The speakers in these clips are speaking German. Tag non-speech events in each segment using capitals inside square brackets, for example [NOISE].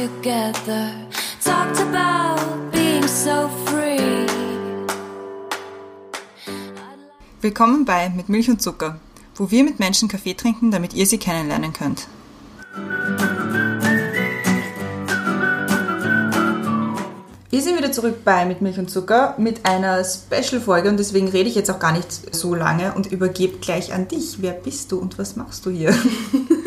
together. Talked about being so free. Willkommen bei Mit Milch und Zucker, wo wir mit Menschen Kaffee trinken, damit ihr sie kennenlernen könnt. Wir sind wieder zurück bei Mit Milch und Zucker mit einer Special-Folge und deswegen rede ich jetzt auch gar nicht so lange und übergebe gleich an dich. Wer bist du und was machst du hier? [LAUGHS]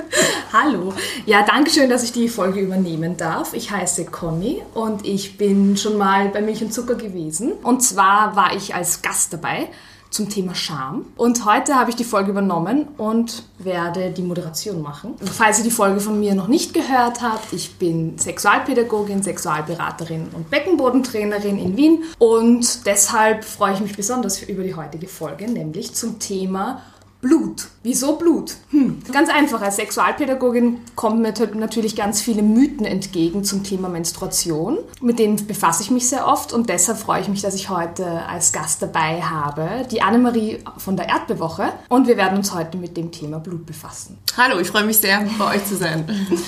Hallo. Ja, danke schön, dass ich die Folge übernehmen darf. Ich heiße Conny und ich bin schon mal bei Milch und Zucker gewesen. Und zwar war ich als Gast dabei zum Thema Scham. Und heute habe ich die Folge übernommen und werde die Moderation machen. Falls ihr die Folge von mir noch nicht gehört habt, ich bin Sexualpädagogin, Sexualberaterin und Beckenbodentrainerin in Wien und deshalb freue ich mich besonders über die heutige Folge, nämlich zum Thema Blut. Wieso Blut? Hm. Ganz einfach, als Sexualpädagogin kommen mir natürlich ganz viele Mythen entgegen zum Thema Menstruation. Mit denen befasse ich mich sehr oft und deshalb freue ich mich, dass ich heute als Gast dabei habe, die Annemarie von der Erdbewoche. Und wir werden uns heute mit dem Thema Blut befassen. Hallo, ich freue mich sehr, bei euch zu sein. [LAUGHS]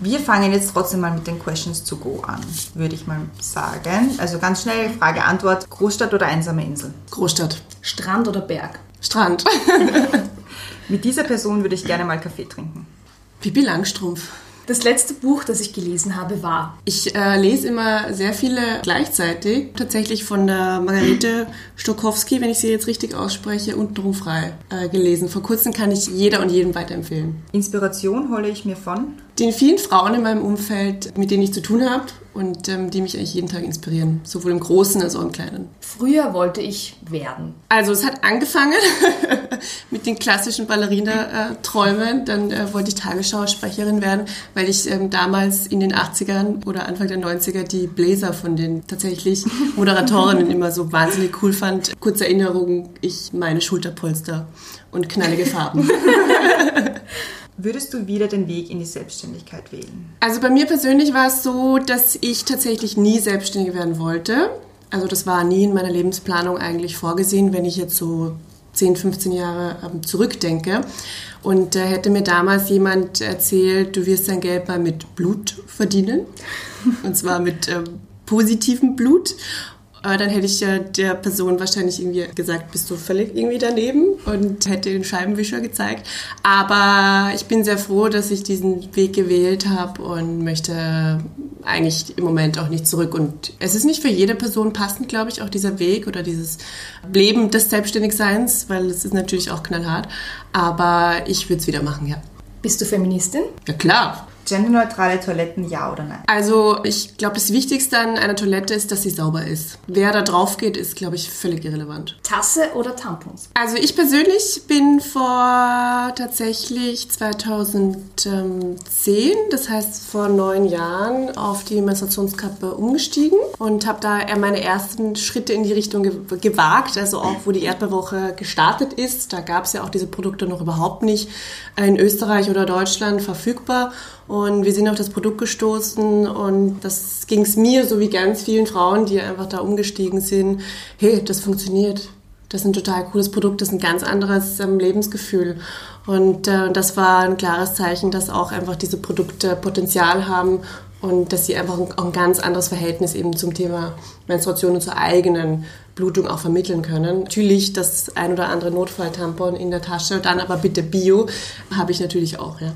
Wir fangen jetzt trotzdem mal mit den Questions to go an, würde ich mal sagen. Also ganz schnell Frage, Antwort. Großstadt oder einsame Insel? Großstadt. Strand oder Berg? Strand. [LAUGHS] Mit dieser Person würde ich gerne mal Kaffee trinken. Pippi Langstrumpf. Das letzte Buch, das ich gelesen habe, war. Ich äh, lese immer sehr viele gleichzeitig. Tatsächlich von der Margarete Stokowski, wenn ich sie jetzt richtig ausspreche, untenrum frei äh, gelesen. Vor kurzem kann ich jeder und jedem weiterempfehlen. Inspiration hole ich mir von? Den vielen Frauen in meinem Umfeld, mit denen ich zu tun habe und ähm, die mich eigentlich jeden Tag inspirieren. Sowohl im Großen als auch im Kleinen. Früher wollte ich werden. Also es hat angefangen [LAUGHS] mit den klassischen Ballerina-Träumen. Dann äh, wollte ich Tagesschausprecherin werden, weil ich ähm, damals in den 80ern oder Anfang der 90er die Bläser von den tatsächlich Moderatorinnen immer so wahnsinnig cool fand. Kurze Erinnerung, ich meine Schulterpolster und knallige Farben. [LAUGHS] Würdest du wieder den Weg in die Selbstständigkeit wählen? Also bei mir persönlich war es so, dass ich tatsächlich nie selbstständig werden wollte. Also das war nie in meiner Lebensplanung eigentlich vorgesehen, wenn ich jetzt so 10, 15 Jahre ähm, zurückdenke. Und äh, hätte mir damals jemand erzählt, du wirst dein Geld mal mit Blut verdienen. [LAUGHS] Und zwar mit ähm, positivem Blut. Aber dann hätte ich ja der Person wahrscheinlich irgendwie gesagt, bist du völlig irgendwie daneben und hätte den Scheibenwischer gezeigt. Aber ich bin sehr froh, dass ich diesen Weg gewählt habe und möchte eigentlich im Moment auch nicht zurück. Und es ist nicht für jede Person passend, glaube ich, auch dieser Weg oder dieses Leben des Selbstständigseins, weil es ist natürlich auch knallhart. Aber ich würde es wieder machen, ja. Bist du Feministin? Ja, klar. Genderneutrale Toiletten, ja oder nein? Also ich glaube, das Wichtigste an einer Toilette ist, dass sie sauber ist. Wer da drauf geht, ist, glaube ich, völlig irrelevant. Tasse oder Tampons? Also ich persönlich bin vor tatsächlich 2010, das heißt vor neun Jahren, auf die Menstruationskappe umgestiegen und habe da eher meine ersten Schritte in die Richtung ge gewagt, also auch wo die Erdbeerwoche gestartet ist. Da gab es ja auch diese Produkte noch überhaupt nicht in Österreich oder Deutschland verfügbar. Und wir sind auf das Produkt gestoßen und das ging es mir, so wie ganz vielen Frauen, die einfach da umgestiegen sind. Hey, das funktioniert. Das ist ein total cooles Produkt, das ist ein ganz anderes ähm, Lebensgefühl. Und äh, das war ein klares Zeichen, dass auch einfach diese Produkte Potenzial haben und dass sie einfach ein, ein ganz anderes Verhältnis eben zum Thema Menstruation und zur eigenen Blutung auch vermitteln können. Natürlich das ein oder andere Notfalltampon in der Tasche, dann aber bitte Bio, habe ich natürlich auch, ja.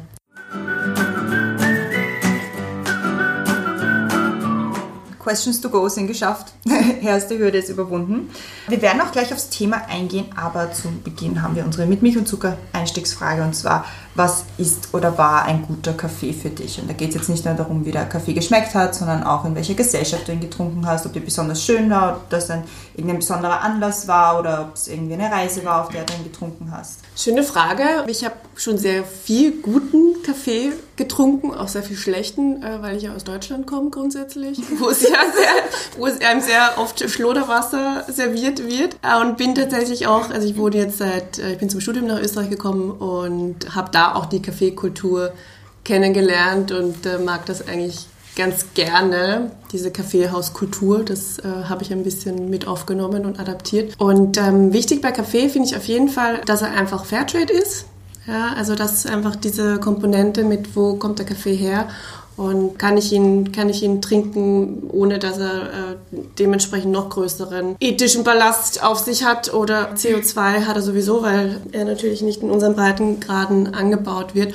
Questions to go sind geschafft. [LAUGHS] Erste Hürde ist überwunden. Wir werden auch gleich aufs Thema eingehen, aber zu Beginn haben wir unsere mit Milch und Zucker Einstiegsfrage und zwar, was ist oder war ein guter Kaffee für dich? Und da geht es jetzt nicht nur darum, wie der Kaffee geschmeckt hat, sondern auch in welcher Gesellschaft du ihn getrunken hast, ob der besonders schön war, ob das ein irgendein besonderer Anlass war oder ob es irgendwie eine Reise war, auf der du ihn getrunken hast. Schöne Frage. Ich habe schon sehr viel guten Kaffee getrunken, auch sehr viel schlechten, äh, weil ich ja aus Deutschland komme grundsätzlich, [LAUGHS] wo es ja sehr, wo es einem sehr oft Schloderwasser serviert wird. Äh, und bin tatsächlich auch, also ich wurde jetzt seit, äh, ich bin zum Studium nach Österreich gekommen und habe da auch die Kaffeekultur kennengelernt und mag das eigentlich ganz gerne, diese Kaffeehauskultur. Das äh, habe ich ein bisschen mit aufgenommen und adaptiert. Und ähm, wichtig bei Kaffee finde ich auf jeden Fall, dass er einfach Fairtrade ist. Ja, also dass einfach diese Komponente mit, wo kommt der Kaffee her Und kann ich ihn, kann ich ihn trinken, ohne dass er äh, dementsprechend noch größeren ethischen Ballast auf sich hat oder CO2 hat er sowieso, weil er natürlich nicht in unseren Breitengraden angebaut wird.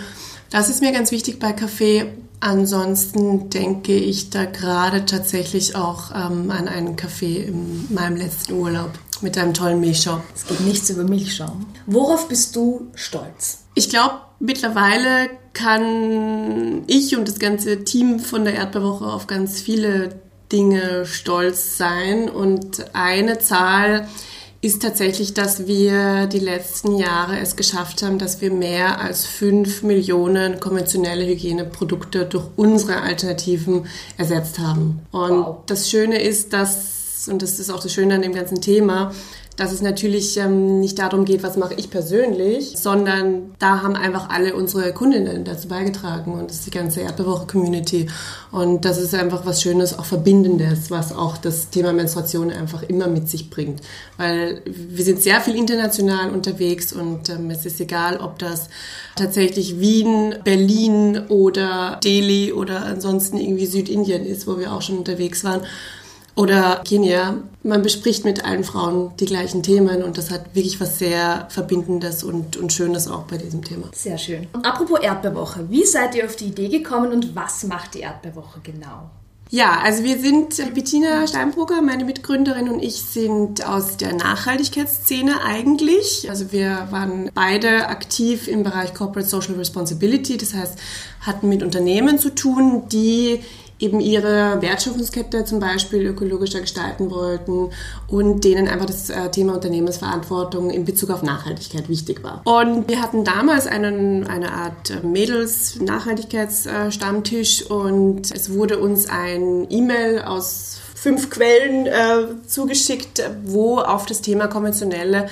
Das ist mir ganz wichtig bei Kaffee. Ansonsten denke ich da gerade tatsächlich auch ähm, an einen Kaffee in meinem letzten Urlaub mit einem tollen Milchschaum. Es geht nichts über Milchschaum. Worauf bist du stolz? Ich glaube, mittlerweile kann ich und das ganze Team von der Erdbeerwoche auf ganz viele Dinge stolz sein. Und eine Zahl ist tatsächlich, dass wir die letzten Jahre es geschafft haben, dass wir mehr als 5 Millionen konventionelle Hygieneprodukte durch unsere Alternativen ersetzt haben. Und wow. das Schöne ist, dass, und das ist auch das Schöne an dem ganzen Thema, dass es natürlich ähm, nicht darum geht, was mache ich persönlich, sondern da haben einfach alle unsere Kundinnen dazu beigetragen und das ist die ganze Erdbewoche-Community. Und das ist einfach was Schönes, auch Verbindendes, was auch das Thema Menstruation einfach immer mit sich bringt. Weil wir sind sehr viel international unterwegs und ähm, es ist egal, ob das tatsächlich Wien, Berlin oder Delhi oder ansonsten irgendwie Südindien ist, wo wir auch schon unterwegs waren oder Kenia. Man bespricht mit allen Frauen die gleichen Themen und das hat wirklich was sehr Verbindendes und, und Schönes auch bei diesem Thema. Sehr schön. Apropos Erdbeerwoche, wie seid ihr auf die Idee gekommen und was macht die Erdbeerwoche genau? Ja, also wir sind, äh, Bettina Steinbrugger, meine Mitgründerin und ich sind aus der Nachhaltigkeitsszene eigentlich. Also wir waren beide aktiv im Bereich Corporate Social Responsibility, das heißt, hatten mit Unternehmen zu tun, die eben ihre Wertschöpfungskette zum Beispiel ökologischer gestalten wollten und denen einfach das äh, Thema Unternehmensverantwortung in Bezug auf Nachhaltigkeit wichtig war. Und wir hatten damals einen, eine Art äh, Mädels-Nachhaltigkeitsstammtisch und es wurde uns ein E-Mail aus fünf Quellen äh, zugeschickt, wo auf das Thema konventionelle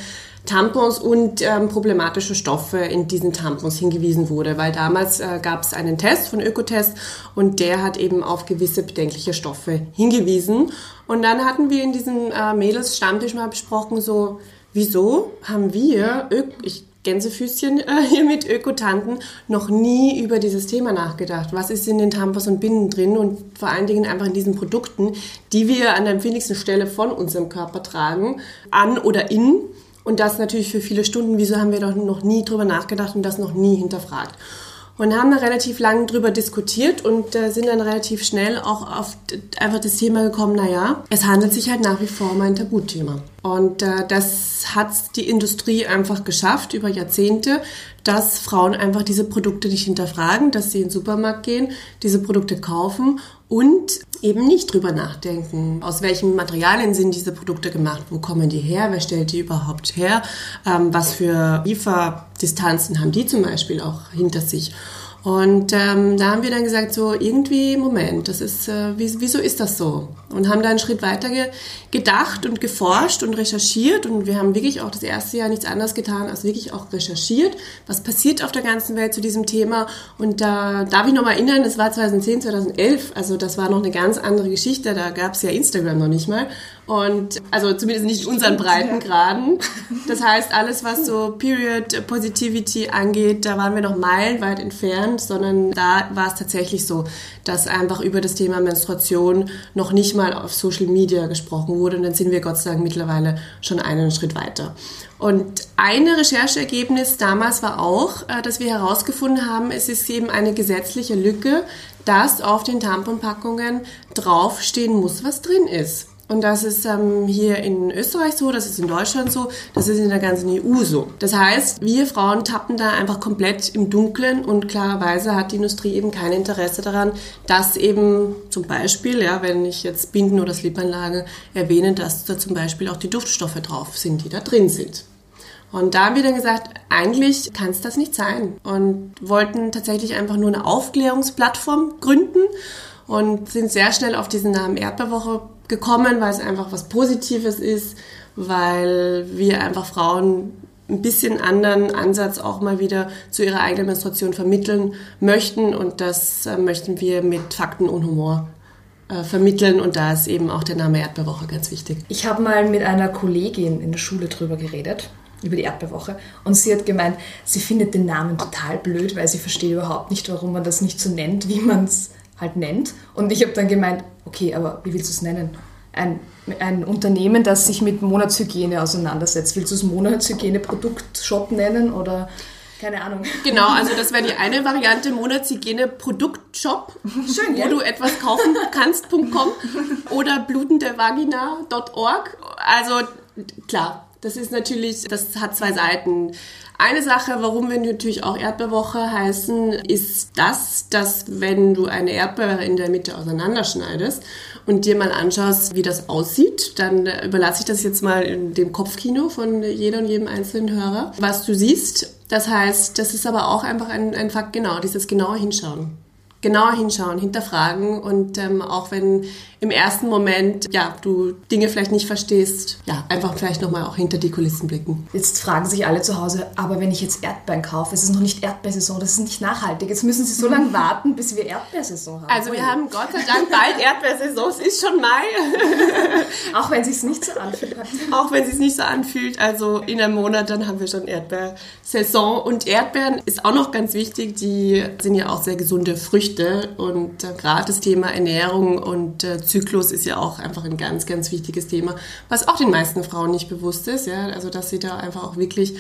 Tampons und ähm, problematische Stoffe in diesen Tampons hingewiesen wurde, weil damals äh, gab es einen Test von Ökotest und der hat eben auf gewisse bedenkliche Stoffe hingewiesen. Und dann hatten wir in diesem äh, Mädels-Stammtisch mal besprochen, so, wieso haben wir, Ö ich Gänsefüßchen äh, [LAUGHS] hier mit Ökotanten noch nie über dieses Thema nachgedacht. Was ist in den Tampons und Binden drin und vor allen Dingen einfach in diesen Produkten, die wir an der empfindlichsten Stelle von unserem Körper tragen, an oder in und das natürlich für viele Stunden. Wieso haben wir doch noch nie drüber nachgedacht und das noch nie hinterfragt? Und haben da relativ lange drüber diskutiert und äh, sind dann relativ schnell auch auf einfach das Thema gekommen, naja, es handelt sich halt nach wie vor um ein Tabuthema. Und äh, das hat die Industrie einfach geschafft über Jahrzehnte, dass Frauen einfach diese Produkte nicht hinterfragen, dass sie in den Supermarkt gehen, diese Produkte kaufen und eben nicht drüber nachdenken, aus welchen Materialien sind diese Produkte gemacht, wo kommen die her, wer stellt die überhaupt her, ähm, was für Lieferdistanzen haben die zum Beispiel auch hinter sich. Und ähm, da haben wir dann gesagt, so irgendwie, Moment, das ist, äh, wieso ist das so? Und haben da einen Schritt weiter ge gedacht und geforscht und recherchiert. Und wir haben wirklich auch das erste Jahr nichts anderes getan, als wirklich auch recherchiert, was passiert auf der ganzen Welt zu diesem Thema. Und da darf ich noch mal erinnern, das war 2010, 2011, also das war noch eine ganz andere Geschichte, da gab es ja Instagram noch nicht mal. Und also zumindest nicht in unseren Breitengraden. Das heißt, alles, was so Period Positivity angeht, da waren wir noch meilenweit entfernt, sondern da war es tatsächlich so, dass einfach über das Thema Menstruation noch nicht mal auf Social Media gesprochen wurde. Und dann sind wir Gott sei Dank mittlerweile schon einen Schritt weiter. Und eine Rechercheergebnis damals war auch, äh, dass wir herausgefunden haben, es ist eben eine gesetzliche Lücke, dass auf den Tamponpackungen draufstehen muss, was drin ist. Und das ist ähm, hier in Österreich so, das ist in Deutschland so, das ist in der ganzen EU so. Das heißt, wir Frauen tappen da einfach komplett im Dunkeln und klarerweise hat die Industrie eben kein Interesse daran, dass eben zum Beispiel, ja, wenn ich jetzt Binden oder Slipanlage erwähne, dass da zum Beispiel auch die Duftstoffe drauf sind, die da drin sind. Und da haben wir dann gesagt, eigentlich kann es das nicht sein und wollten tatsächlich einfach nur eine Aufklärungsplattform gründen und sind sehr schnell auf diesen Namen Erdbeerwoche gekommen, weil es einfach was Positives ist, weil wir einfach Frauen ein bisschen anderen Ansatz auch mal wieder zu ihrer eigenen Menstruation vermitteln möchten. Und das äh, möchten wir mit Fakten und Humor äh, vermitteln. Und da ist eben auch der Name Erdbeerwoche ganz wichtig. Ich habe mal mit einer Kollegin in der Schule drüber geredet über die Erdbeerwoche. Und sie hat gemeint, sie findet den Namen total blöd, weil sie versteht überhaupt nicht, warum man das nicht so nennt, wie man es halt nennt. Und ich habe dann gemeint, okay, aber wie willst du es nennen? Ein, ein Unternehmen, das sich mit Monatshygiene auseinandersetzt. Willst du es Monatshygiene-Produktshop nennen oder keine Ahnung? Genau, also das wäre die eine Variante, Monatshygiene-Produktshop, Schön, wo gell? du etwas kaufen kannst.com oder blutendevagina.org. Also klar, das ist natürlich, das hat zwei Seiten. Eine Sache, warum wir natürlich auch Erdbeerwoche heißen, ist das, dass wenn du eine Erdbeere in der Mitte auseinanderschneidest und dir mal anschaust, wie das aussieht, dann überlasse ich das jetzt mal in dem Kopfkino von jeder und jedem einzelnen Hörer, was du siehst. Das heißt, das ist aber auch einfach ein, ein Fakt, genau, dieses genaue Hinschauen genauer hinschauen, hinterfragen und ähm, auch wenn im ersten Moment ja du Dinge vielleicht nicht verstehst, ja einfach vielleicht noch mal auch hinter die Kulissen blicken. Jetzt fragen sich alle zu Hause, aber wenn ich jetzt Erdbeeren kaufe, es ist noch nicht Erdbeersaison, das ist nicht nachhaltig. Jetzt müssen sie so lange [LAUGHS] warten, bis wir Erdbeersaison haben. Also wir haben Gott sei Dank bald Erdbeersaison, es ist schon Mai, [LAUGHS] Auch wenn es nicht so anfühlt. auch wenn es nicht so anfühlt. Also in einem Monat dann haben wir schon Erdbeersaison und Erdbeeren ist auch noch ganz wichtig. Die sind ja auch sehr gesunde Früchte und äh, gerade das Thema Ernährung und äh, Zyklus ist ja auch einfach ein ganz, ganz wichtiges Thema, was auch den meisten Frauen nicht bewusst ist. Ja, also dass sie da einfach auch wirklich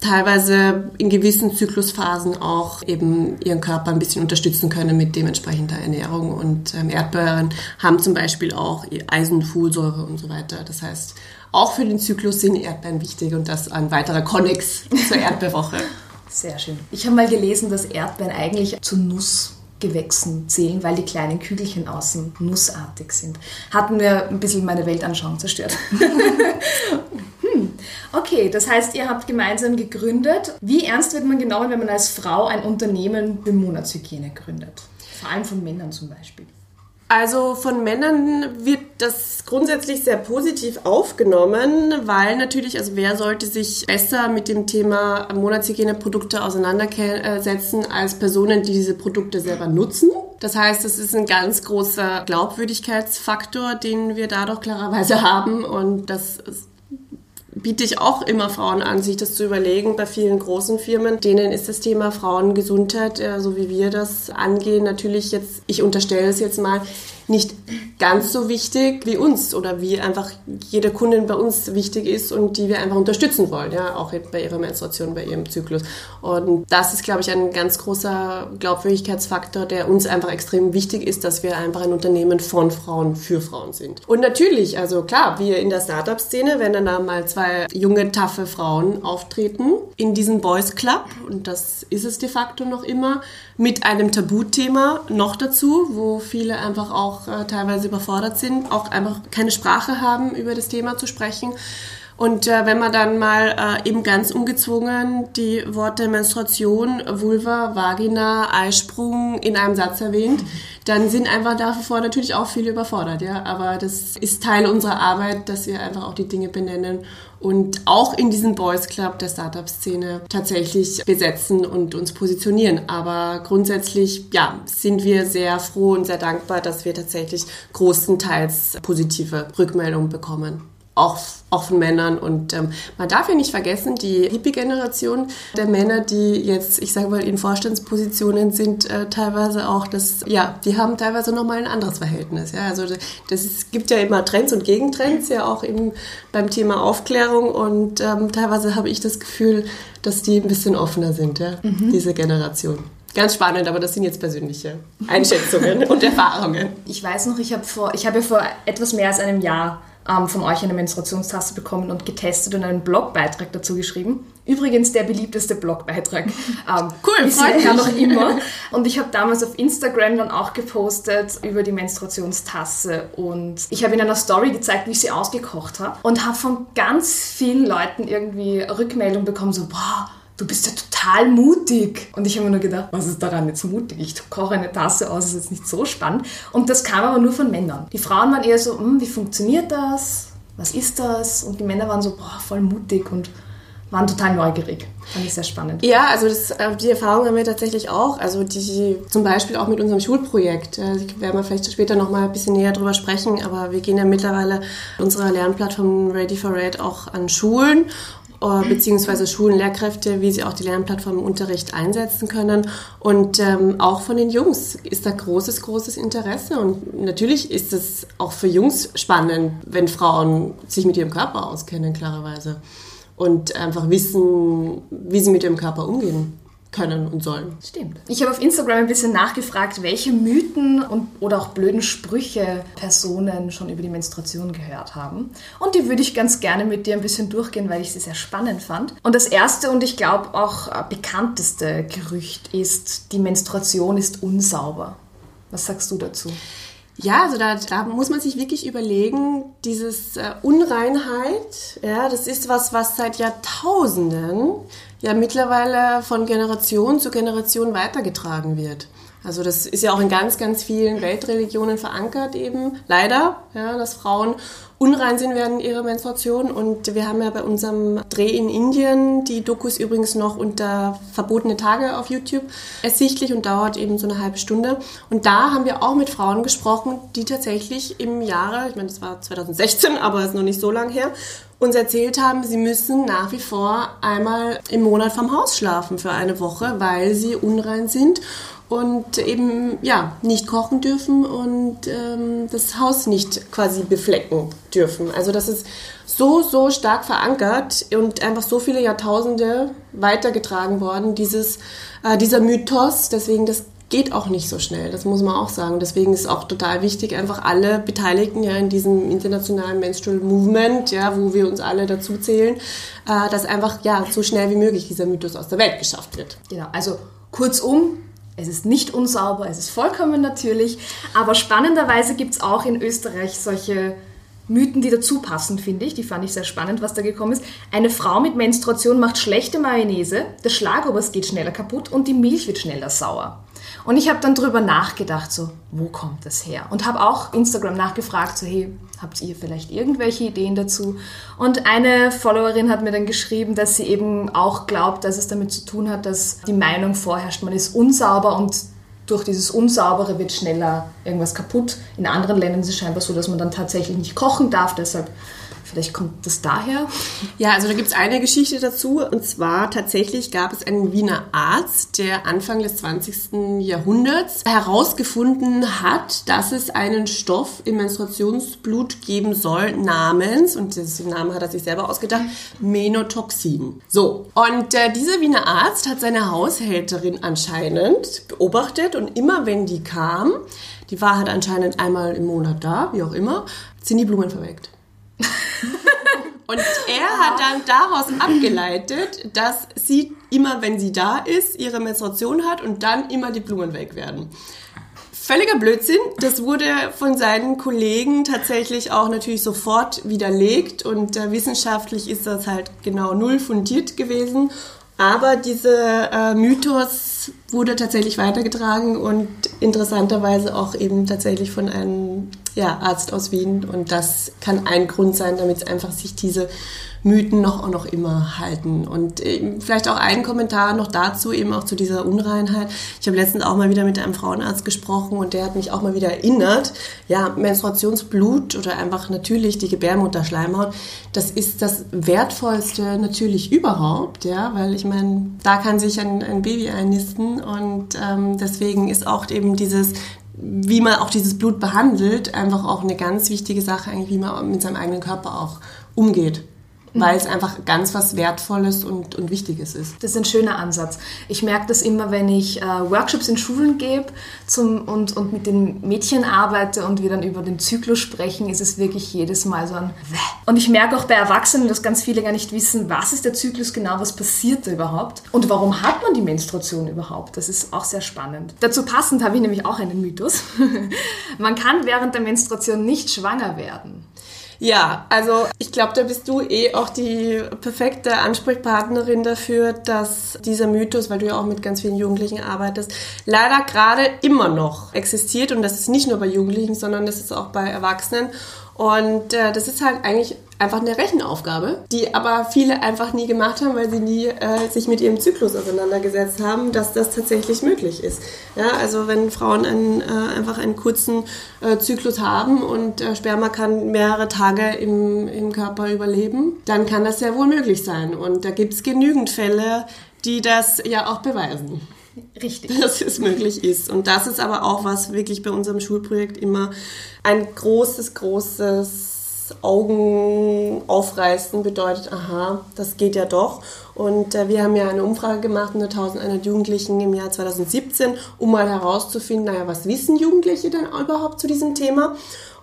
teilweise in gewissen Zyklusphasen auch eben ihren Körper ein bisschen unterstützen können mit dementsprechender Ernährung und ähm, Erdbeeren haben zum Beispiel auch Eisen, Folsäure und so weiter. Das heißt, auch für den Zyklus sind Erdbeeren wichtig und das ein weiterer Konnex zur Erdbeerwoche. Sehr schön. Ich habe mal gelesen, dass Erdbeeren eigentlich zu Nussgewächsen zählen, weil die kleinen Kügelchen außen nussartig sind. Hat mir ein bisschen meine Weltanschauung zerstört. [LAUGHS] hm. Okay, das heißt, ihr habt gemeinsam gegründet. Wie ernst wird man genommen, wenn man als Frau ein Unternehmen für Monatshygiene gründet? Vor allem von Männern zum Beispiel. Also von Männern wird das grundsätzlich sehr positiv aufgenommen, weil natürlich, also wer sollte sich besser mit dem Thema Monatshygieneprodukte auseinandersetzen als Personen, die diese Produkte selber nutzen. Das heißt, es ist ein ganz großer Glaubwürdigkeitsfaktor, den wir dadurch klarerweise [LAUGHS] haben und das biete ich auch immer Frauen an, sich das zu überlegen. Bei vielen großen Firmen, denen ist das Thema Frauengesundheit, äh, so wie wir das angehen, natürlich jetzt, ich unterstelle es jetzt mal, nicht ganz so wichtig wie uns oder wie einfach jede Kundin bei uns wichtig ist und die wir einfach unterstützen wollen, ja, auch bei ihrer Menstruation, bei ihrem Zyklus. Und das ist, glaube ich, ein ganz großer Glaubwürdigkeitsfaktor, der uns einfach extrem wichtig ist, dass wir einfach ein Unternehmen von Frauen für Frauen sind. Und natürlich, also klar, wir in der Startup-Szene, wenn dann da mal zwei junge, taffe Frauen auftreten in diesem Boys Club, und das ist es de facto noch immer, mit einem Tabuthema noch dazu, wo viele einfach auch äh, teilweise überfordert sind, auch einfach keine Sprache haben, über das Thema zu sprechen. Und äh, wenn man dann mal äh, eben ganz ungezwungen die Worte Menstruation, Vulva, Vagina, Eisprung in einem Satz erwähnt, dann sind einfach davor natürlich auch viele überfordert, ja. Aber das ist Teil unserer Arbeit, dass wir einfach auch die Dinge benennen und auch in diesem Boys Club der Startup-Szene tatsächlich besetzen und uns positionieren. Aber grundsätzlich, ja, sind wir sehr froh und sehr dankbar, dass wir tatsächlich großenteils positive Rückmeldungen bekommen auch, auch von Männern. Und ähm, man darf ja nicht vergessen, die Hippie-Generation der Männer, die jetzt, ich sage mal, in Vorstandspositionen sind, äh, teilweise auch das, ja, die haben teilweise nochmal ein anderes Verhältnis. Ja? Also das ist, gibt ja immer Trends und Gegentrends, ja auch eben beim Thema Aufklärung. Und ähm, teilweise habe ich das Gefühl, dass die ein bisschen offener sind, ja, diese Generation. Ganz spannend, aber das sind jetzt persönliche Einschätzungen und [LAUGHS] Erfahrungen. Ich weiß noch, ich habe vor, ich habe ja vor etwas mehr als einem Jahr ähm, von euch eine Menstruationstasse bekommen und getestet und einen Blogbeitrag dazu geschrieben. Übrigens der beliebteste Blogbeitrag. [LAUGHS] Ähm, Cool, freut mich. noch immer. Und ich habe damals auf Instagram dann auch gepostet über die Menstruationstasse und ich habe in einer Story gezeigt, wie ich sie ausgekocht habe und habe von ganz vielen Leuten irgendwie Rückmeldung bekommen, so, boah, du bist ja total mutig. Und ich habe mir nur gedacht, was ist daran jetzt mutig? Ich koche eine Tasse aus, ist jetzt nicht so spannend. Und das kam aber nur von Männern. Die Frauen waren eher so, hm, wie funktioniert das? Was ist das? Und die Männer waren so, boah, voll mutig und waren total neugierig. Fand ich sehr spannend. Ja, also das, äh, die Erfahrung haben wir tatsächlich auch. Also die zum Beispiel auch mit unserem Schulprojekt. Da werden wir vielleicht später noch mal ein bisschen näher drüber sprechen. Aber wir gehen ja mittlerweile unsere Lernplattform Ready for Red auch an Schulen beziehungsweise Schulen, Lehrkräfte, wie sie auch die Lernplattform im Unterricht einsetzen können. Und ähm, auch von den Jungs ist da großes, großes Interesse. Und natürlich ist es auch für Jungs spannend, wenn Frauen sich mit ihrem Körper auskennen, klarerweise. Und einfach wissen, wie sie mit ihrem Körper umgehen können und sollen. Stimmt. Ich habe auf Instagram ein bisschen nachgefragt, welche Mythen und, oder auch blöden Sprüche Personen schon über die Menstruation gehört haben. Und die würde ich ganz gerne mit dir ein bisschen durchgehen, weil ich sie sehr spannend fand. Und das erste und ich glaube auch bekannteste Gerücht ist, die Menstruation ist unsauber. Was sagst du dazu? Ja, also da, da muss man sich wirklich überlegen, dieses äh, Unreinheit, ja, das ist was, was seit Jahrtausenden ja mittlerweile von Generation zu Generation weitergetragen wird. Also das ist ja auch in ganz, ganz vielen Weltreligionen verankert eben, leider, ja, dass Frauen unrein sind während ihrer Menstruation. Und wir haben ja bei unserem Dreh in Indien, die Dokus übrigens noch unter verbotene Tage auf YouTube ersichtlich und dauert eben so eine halbe Stunde. Und da haben wir auch mit Frauen gesprochen, die tatsächlich im Jahre, ich meine, das war 2016, aber ist noch nicht so lang her, uns erzählt haben, sie müssen nach wie vor einmal im Monat vom Haus schlafen für eine Woche, weil sie unrein sind und eben ja nicht kochen dürfen und ähm, das Haus nicht quasi beflecken dürfen. Also das ist so so stark verankert und einfach so viele Jahrtausende weitergetragen worden dieses äh, dieser Mythos. Deswegen das geht auch nicht so schnell. Das muss man auch sagen. Deswegen ist auch total wichtig, einfach alle Beteiligten ja in diesem internationalen Menstrual Movement, ja, wo wir uns alle dazu zählen, äh, dass einfach ja so schnell wie möglich dieser Mythos aus der Welt geschafft wird. Genau. Also kurzum es ist nicht unsauber, es ist vollkommen natürlich, aber spannenderweise gibt es auch in Österreich solche Mythen, die dazu passen, finde ich. Die fand ich sehr spannend, was da gekommen ist. Eine Frau mit Menstruation macht schlechte Mayonnaise, das Schlagobers geht schneller kaputt und die Milch wird schneller sauer. Und ich habe dann drüber nachgedacht, so, wo kommt das her? Und habe auch Instagram nachgefragt, so, hey, habt ihr vielleicht irgendwelche Ideen dazu? Und eine Followerin hat mir dann geschrieben, dass sie eben auch glaubt, dass es damit zu tun hat, dass die Meinung vorherrscht, man ist unsauber und durch dieses Unsaubere wird schneller irgendwas kaputt. In anderen Ländern ist es scheinbar so, dass man dann tatsächlich nicht kochen darf, deshalb Vielleicht kommt das daher? Ja, also da gibt es eine Geschichte dazu. Und zwar tatsächlich gab es einen Wiener Arzt, der Anfang des 20. Jahrhunderts herausgefunden hat, dass es einen Stoff im Menstruationsblut geben soll, namens, und den Namen hat er sich selber ausgedacht, Menotoxin. So, und äh, dieser Wiener Arzt hat seine Haushälterin anscheinend beobachtet und immer wenn die kam, die war halt anscheinend einmal im Monat da, wie auch immer, sind die Blumen verweckt. Und er hat dann daraus abgeleitet, dass sie immer, wenn sie da ist, ihre Menstruation hat und dann immer die Blumen weg werden. Völliger Blödsinn. Das wurde von seinen Kollegen tatsächlich auch natürlich sofort widerlegt und äh, wissenschaftlich ist das halt genau null fundiert gewesen. Aber dieser äh, Mythos wurde tatsächlich weitergetragen und interessanterweise auch eben tatsächlich von einem ja, Arzt aus Wien. Und das kann ein Grund sein, damit einfach sich diese Mythen noch auch noch immer halten. Und vielleicht auch ein Kommentar noch dazu, eben auch zu dieser Unreinheit. Ich habe letztens auch mal wieder mit einem Frauenarzt gesprochen und der hat mich auch mal wieder erinnert, ja, Menstruationsblut oder einfach natürlich die Gebärmutterschleimhaut, das ist das wertvollste natürlich überhaupt, ja, weil ich meine, da kann sich ein, ein Baby einnisten und ähm, deswegen ist auch eben dieses wie man auch dieses Blut behandelt, einfach auch eine ganz wichtige Sache, eigentlich, wie man mit seinem eigenen Körper auch umgeht weil es einfach ganz was Wertvolles und, und Wichtiges ist. Das ist ein schöner Ansatz. Ich merke das immer, wenn ich äh, Workshops in Schulen gebe zum, und, und mit den Mädchen arbeite und wir dann über den Zyklus sprechen, ist es wirklich jedes Mal so ein Wäh. Und ich merke auch bei Erwachsenen, dass ganz viele gar nicht wissen, was ist der Zyklus genau, was passiert da überhaupt und warum hat man die Menstruation überhaupt. Das ist auch sehr spannend. Dazu passend habe ich nämlich auch einen Mythos. [LAUGHS] man kann während der Menstruation nicht schwanger werden. Ja, also ich glaube, da bist du eh auch die perfekte Ansprechpartnerin dafür, dass dieser Mythos, weil du ja auch mit ganz vielen Jugendlichen arbeitest, leider gerade immer noch existiert. Und das ist nicht nur bei Jugendlichen, sondern das ist auch bei Erwachsenen. Und äh, das ist halt eigentlich einfach eine Rechenaufgabe, die aber viele einfach nie gemacht haben, weil sie nie äh, sich mit ihrem Zyklus auseinandergesetzt haben, dass das tatsächlich möglich ist. Ja, also wenn Frauen einen, äh, einfach einen kurzen äh, Zyklus haben und äh, Sperma kann mehrere Tage im, im Körper überleben, dann kann das sehr wohl möglich sein. Und da gibt es genügend Fälle, die das ja auch beweisen. Richtig. Dass es möglich ist. Und das ist aber auch, was wirklich bei unserem Schulprojekt immer ein großes, großes Augen aufreißen bedeutet, aha, das geht ja doch. Und äh, wir haben ja eine Umfrage gemacht unter 1100 Jugendlichen im Jahr 2017, um mal herauszufinden, naja, was wissen Jugendliche denn überhaupt zu diesem Thema?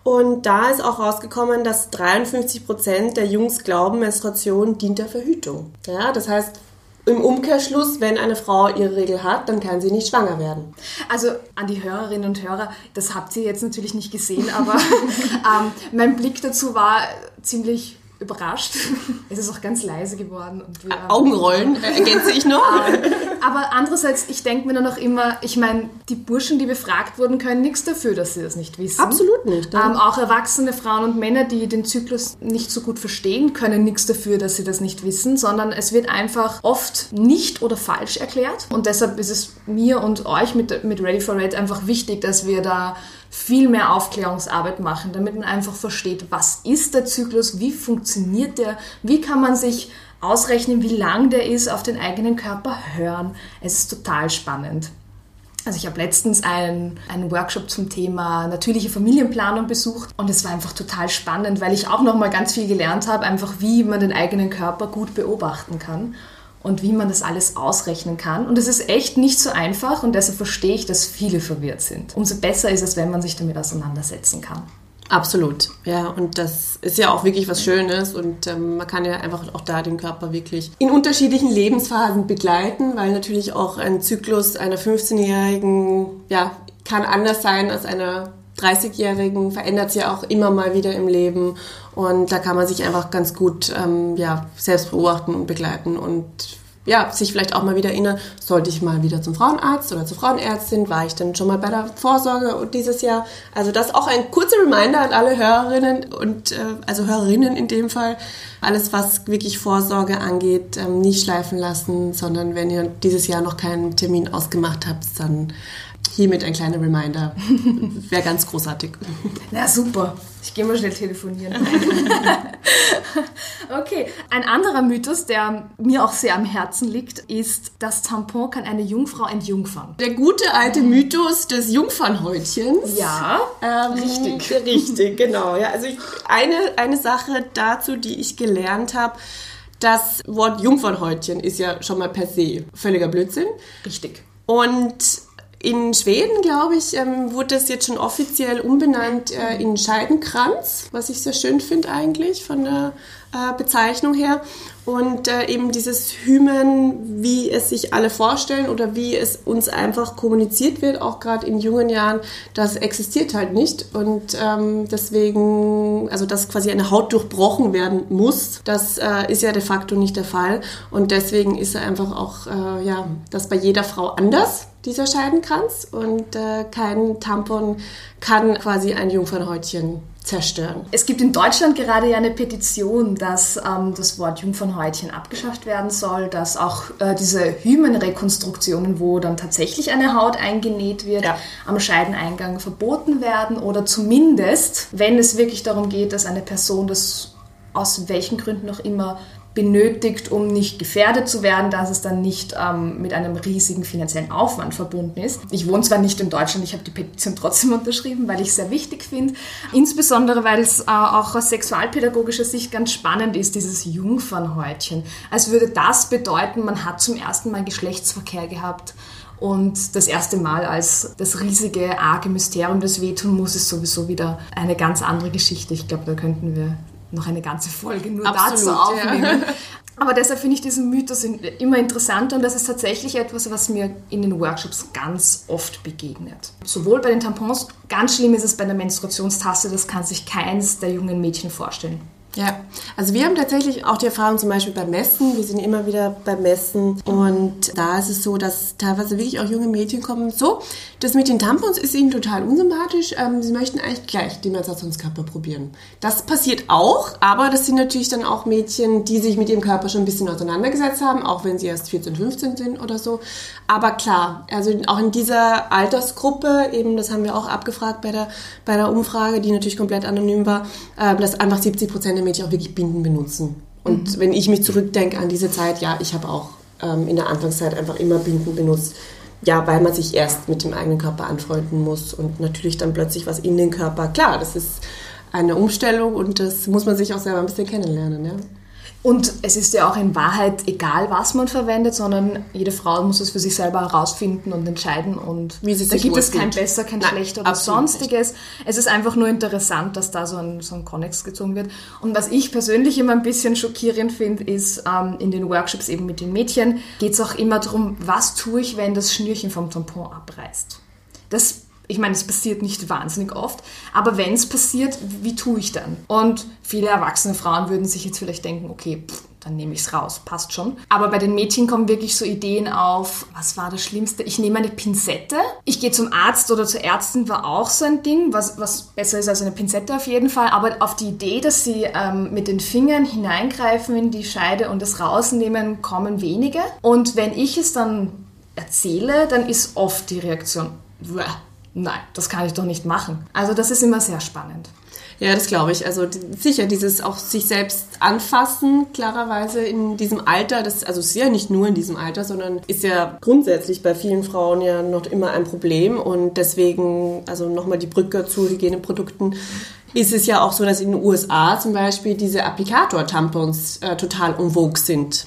Und da ist auch rausgekommen, dass 53 Prozent der Jungs glauben, Menstruation dient der Verhütung. Ja, das heißt, im Umkehrschluss, wenn eine Frau ihre Regel hat, dann kann sie nicht schwanger werden. Also an die Hörerinnen und Hörer, das habt ihr jetzt natürlich nicht gesehen, aber [LAUGHS] ähm, mein Blick dazu war ziemlich überrascht. [LAUGHS] Es ist auch ganz leise geworden. Und wir, Augenrollen äh, [LAUGHS] ergänze ich noch. Ähm, aber andererseits, ich denke mir dann auch immer, ich meine, die Burschen, die befragt wurden, können nichts dafür, dass sie das nicht wissen. Absolut nicht. Ähm, auch erwachsene Frauen und Männer, die den Zyklus nicht so gut verstehen, können nichts dafür, dass sie das nicht wissen, sondern es wird einfach oft nicht oder falsch erklärt. Und deshalb ist es mir und euch mit, mit Ready for Red einfach wichtig, dass wir da viel mehr Aufklärungsarbeit machen, damit man einfach versteht, was ist der Zyklus, wie funktioniert der, wie kann man sich ausrechnen, wie lang der ist, auf den eigenen Körper hören. Es ist total spannend. Also ich habe letztens einen, einen Workshop zum Thema natürliche Familienplanung besucht und es war einfach total spannend, weil ich auch noch mal ganz viel gelernt habe, einfach wie man den eigenen Körper gut beobachten kann und wie man das alles ausrechnen kann. Und es ist echt nicht so einfach und deshalb verstehe ich, dass viele verwirrt sind. Umso besser ist es, wenn man sich damit auseinandersetzen kann. Absolut, ja. Und das ist ja auch wirklich was Schönes und ähm, man kann ja einfach auch da den Körper wirklich in unterschiedlichen Lebensphasen begleiten, weil natürlich auch ein Zyklus einer 15-Jährigen, ja, kann anders sein als einer 30-Jährigen, verändert sich auch immer mal wieder im Leben. Und da kann man sich einfach ganz gut ähm, ja, selbst beobachten und begleiten. Und ja, sich vielleicht auch mal wieder erinnern, sollte ich mal wieder zum Frauenarzt oder zur Frauenärztin, war ich denn schon mal bei der Vorsorge dieses Jahr? Also das auch ein kurzer Reminder an alle Hörerinnen und äh, also Hörerinnen in dem Fall, alles was wirklich Vorsorge angeht, ähm, nicht schleifen lassen, sondern wenn ihr dieses Jahr noch keinen Termin ausgemacht habt, dann hiermit ein kleiner Reminder. [LAUGHS] Wäre ganz großartig. Na super. Ich gehe mal schnell telefonieren. [LAUGHS] okay, ein anderer Mythos, der mir auch sehr am Herzen liegt, ist, das Tampon kann eine Jungfrau entjungfern. Der gute alte Mythos des Jungfernhäutchens. Ja, ähm, richtig. [LAUGHS] Richtig, genau. Ja, also ich, eine, eine Sache dazu, die ich gelernt habe, das Wort Jungfernhäutchen ist ja schon mal per se völliger Blödsinn. Richtig. Und in Schweden, glaube ich, ähm, wurde es jetzt schon offiziell umbenannt äh, in Scheidenkranz, was ich sehr schön finde eigentlich von der Bezeichnung her. Und äh, eben dieses Hymen, wie es sich alle vorstellen oder wie es uns einfach kommuniziert wird, auch gerade in jungen Jahren, das existiert halt nicht. Und ähm, deswegen, also dass quasi eine Haut durchbrochen werden muss, das äh, ist ja de facto nicht der Fall. Und deswegen ist einfach auch, äh, ja, das bei jeder Frau anders dieser Scheidenkranz und äh, kein Tampon kann quasi ein Jungfernhäutchen zerstören. Es gibt in Deutschland gerade ja eine Petition, dass ähm, das Wort Jungfernhäutchen abgeschafft werden soll, dass auch äh, diese Hymenrekonstruktionen, wo dann tatsächlich eine Haut eingenäht wird, Ja. am Scheideneingang verboten werden oder zumindest, wenn es wirklich darum geht, dass eine Person das aus welchen Gründen auch immer benötigt, um nicht gefährdet zu werden, dass es dann nicht ähm, mit einem riesigen finanziellen Aufwand verbunden ist. Ich wohne zwar nicht in Deutschland, ich habe die Petition trotzdem [LAUGHS] unterschrieben, weil ich es sehr wichtig finde. Insbesondere, weil es äh, auch aus sexualpädagogischer Sicht ganz spannend ist, dieses Jungfernhäutchen. Als würde das bedeuten, man hat zum ersten Mal Geschlechtsverkehr gehabt. Und das erste Mal als das riesige, arge Mysterium, das wehtun muss, ist sowieso wieder eine ganz andere Geschichte. Ich glaube, da könnten wir noch eine ganze Folge nur Absolut, dazu ja. aufnehmen. [LAUGHS] Aber deshalb finde ich diesen Mythos immer interessanter und das ist tatsächlich etwas, was mir in den Workshops ganz oft begegnet. Sowohl bei den Tampons, ganz schlimm ist es bei der Menstruationstasse, das kann sich keins der jungen Mädchen vorstellen. Ja, also wir haben tatsächlich auch die Erfahrung zum Beispiel beim Messen. Wir sind immer wieder beim Messen und da ist es so, dass teilweise wirklich auch junge Mädchen kommen. So, das mit den Tampons ist ihnen total unsympathisch. Ähm, sie möchten eigentlich gleich die Menstruationskappe probieren. Das passiert auch, aber das sind natürlich dann auch Mädchen, die sich mit ihrem Körper schon ein bisschen auseinandergesetzt haben, auch wenn sie erst 14, 15 sind oder so. Aber klar, also auch in dieser Altersgruppe, eben das haben wir auch abgefragt bei der, bei der Umfrage, die natürlich komplett anonym war, äh, dass einfach 70 Prozent der Mädchen auch wirklich Binden benutzen. Und mhm. wenn ich mich zurückdenke an diese Zeit, ja, ich habe auch ähm, in der Anfangszeit einfach immer Binden benutzt. Ja, weil man sich erst mit dem eigenen Körper anfreunden muss und natürlich dann plötzlich was in den Körper. Klar, das ist eine Umstellung und das muss man sich auch selber ein bisschen kennenlernen. Ja? Und es ist ja auch in Wahrheit egal, was man verwendet, sondern jede Frau muss es für sich selber herausfinden und entscheiden. Und Wie sie da gibt es kein besser, kein Nein, schlechter oder sonstiges. Nicht. Es ist einfach nur interessant, dass da so ein, so ein Konnex gezogen wird. Und was ich persönlich immer ein bisschen schockierend finde, ist ähm, in den Workshops eben mit den Mädchen geht es auch immer darum, was tue ich, wenn das Schnürchen vom Tampon abreißt. Das ich meine, es passiert nicht wahnsinnig oft, aber wenn es passiert, wie tue ich dann? Und viele erwachsene Frauen würden sich jetzt vielleicht denken, okay, pff, dann nehme ich es raus, passt schon. Aber bei den Mädchen kommen wirklich so Ideen auf, was war das Schlimmste? Ich nehme eine Pinzette, ich gehe zum Arzt oder zur Ärztin, war auch so ein Ding, was, was besser ist als eine Pinzette auf jeden Fall. Aber auf die Idee, dass sie ähm, mit den Fingern hineingreifen in die Scheide und es rausnehmen, kommen wenige. Und wenn ich es dann erzähle, dann ist oft die Reaktion, nein, das kann ich doch nicht machen. Also das ist immer sehr spannend. Ja, das glaube ich. Also sicher, dieses auch sich selbst anfassen, klarerweise in diesem Alter, das, also ist ja nicht nur in diesem Alter, sondern ist ja grundsätzlich bei vielen Frauen ja noch immer ein Problem. Und deswegen, also nochmal die Brücke zu Hygieneprodukten, ist es ja auch so, dass in den USA zum Beispiel diese Applikator-Tampons äh, total umwog sind.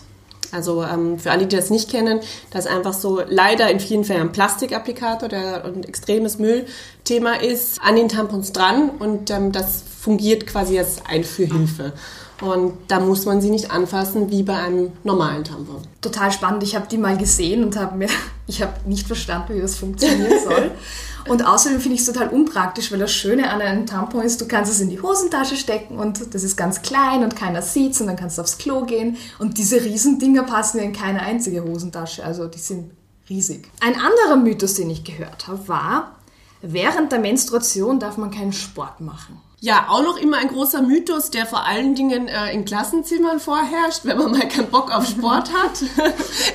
Also ähm, für alle, die das nicht kennen, das ist einfach so leider in vielen Fällen ein Plastikapplikator, der ein extremes Müllthema ist, an den Tampons dran und ähm, das fungiert quasi als Einführhilfe. Und da muss man sie nicht anfassen wie bei einem normalen Tampon. Total spannend. Ich habe die mal gesehen und habe mir, [LAUGHS] ich habe nicht verstanden, wie das funktionieren [LAUGHS] soll. Und außerdem finde ich es total unpraktisch, weil das Schöne an einem Tampon ist, du kannst es in die Hosentasche stecken und das ist ganz klein und keiner sieht es und dann kannst du aufs Klo gehen. Und diese Riesendinger passen ja in keine einzige Hosentasche, also die sind riesig. Ein anderer Mythos, den ich gehört habe, war, während der Menstruation darf man keinen Sport machen. Ja, auch noch immer ein großer Mythos, der vor allen Dingen äh, in Klassenzimmern vorherrscht, wenn man mal keinen Bock auf Sport [LAUGHS] hat.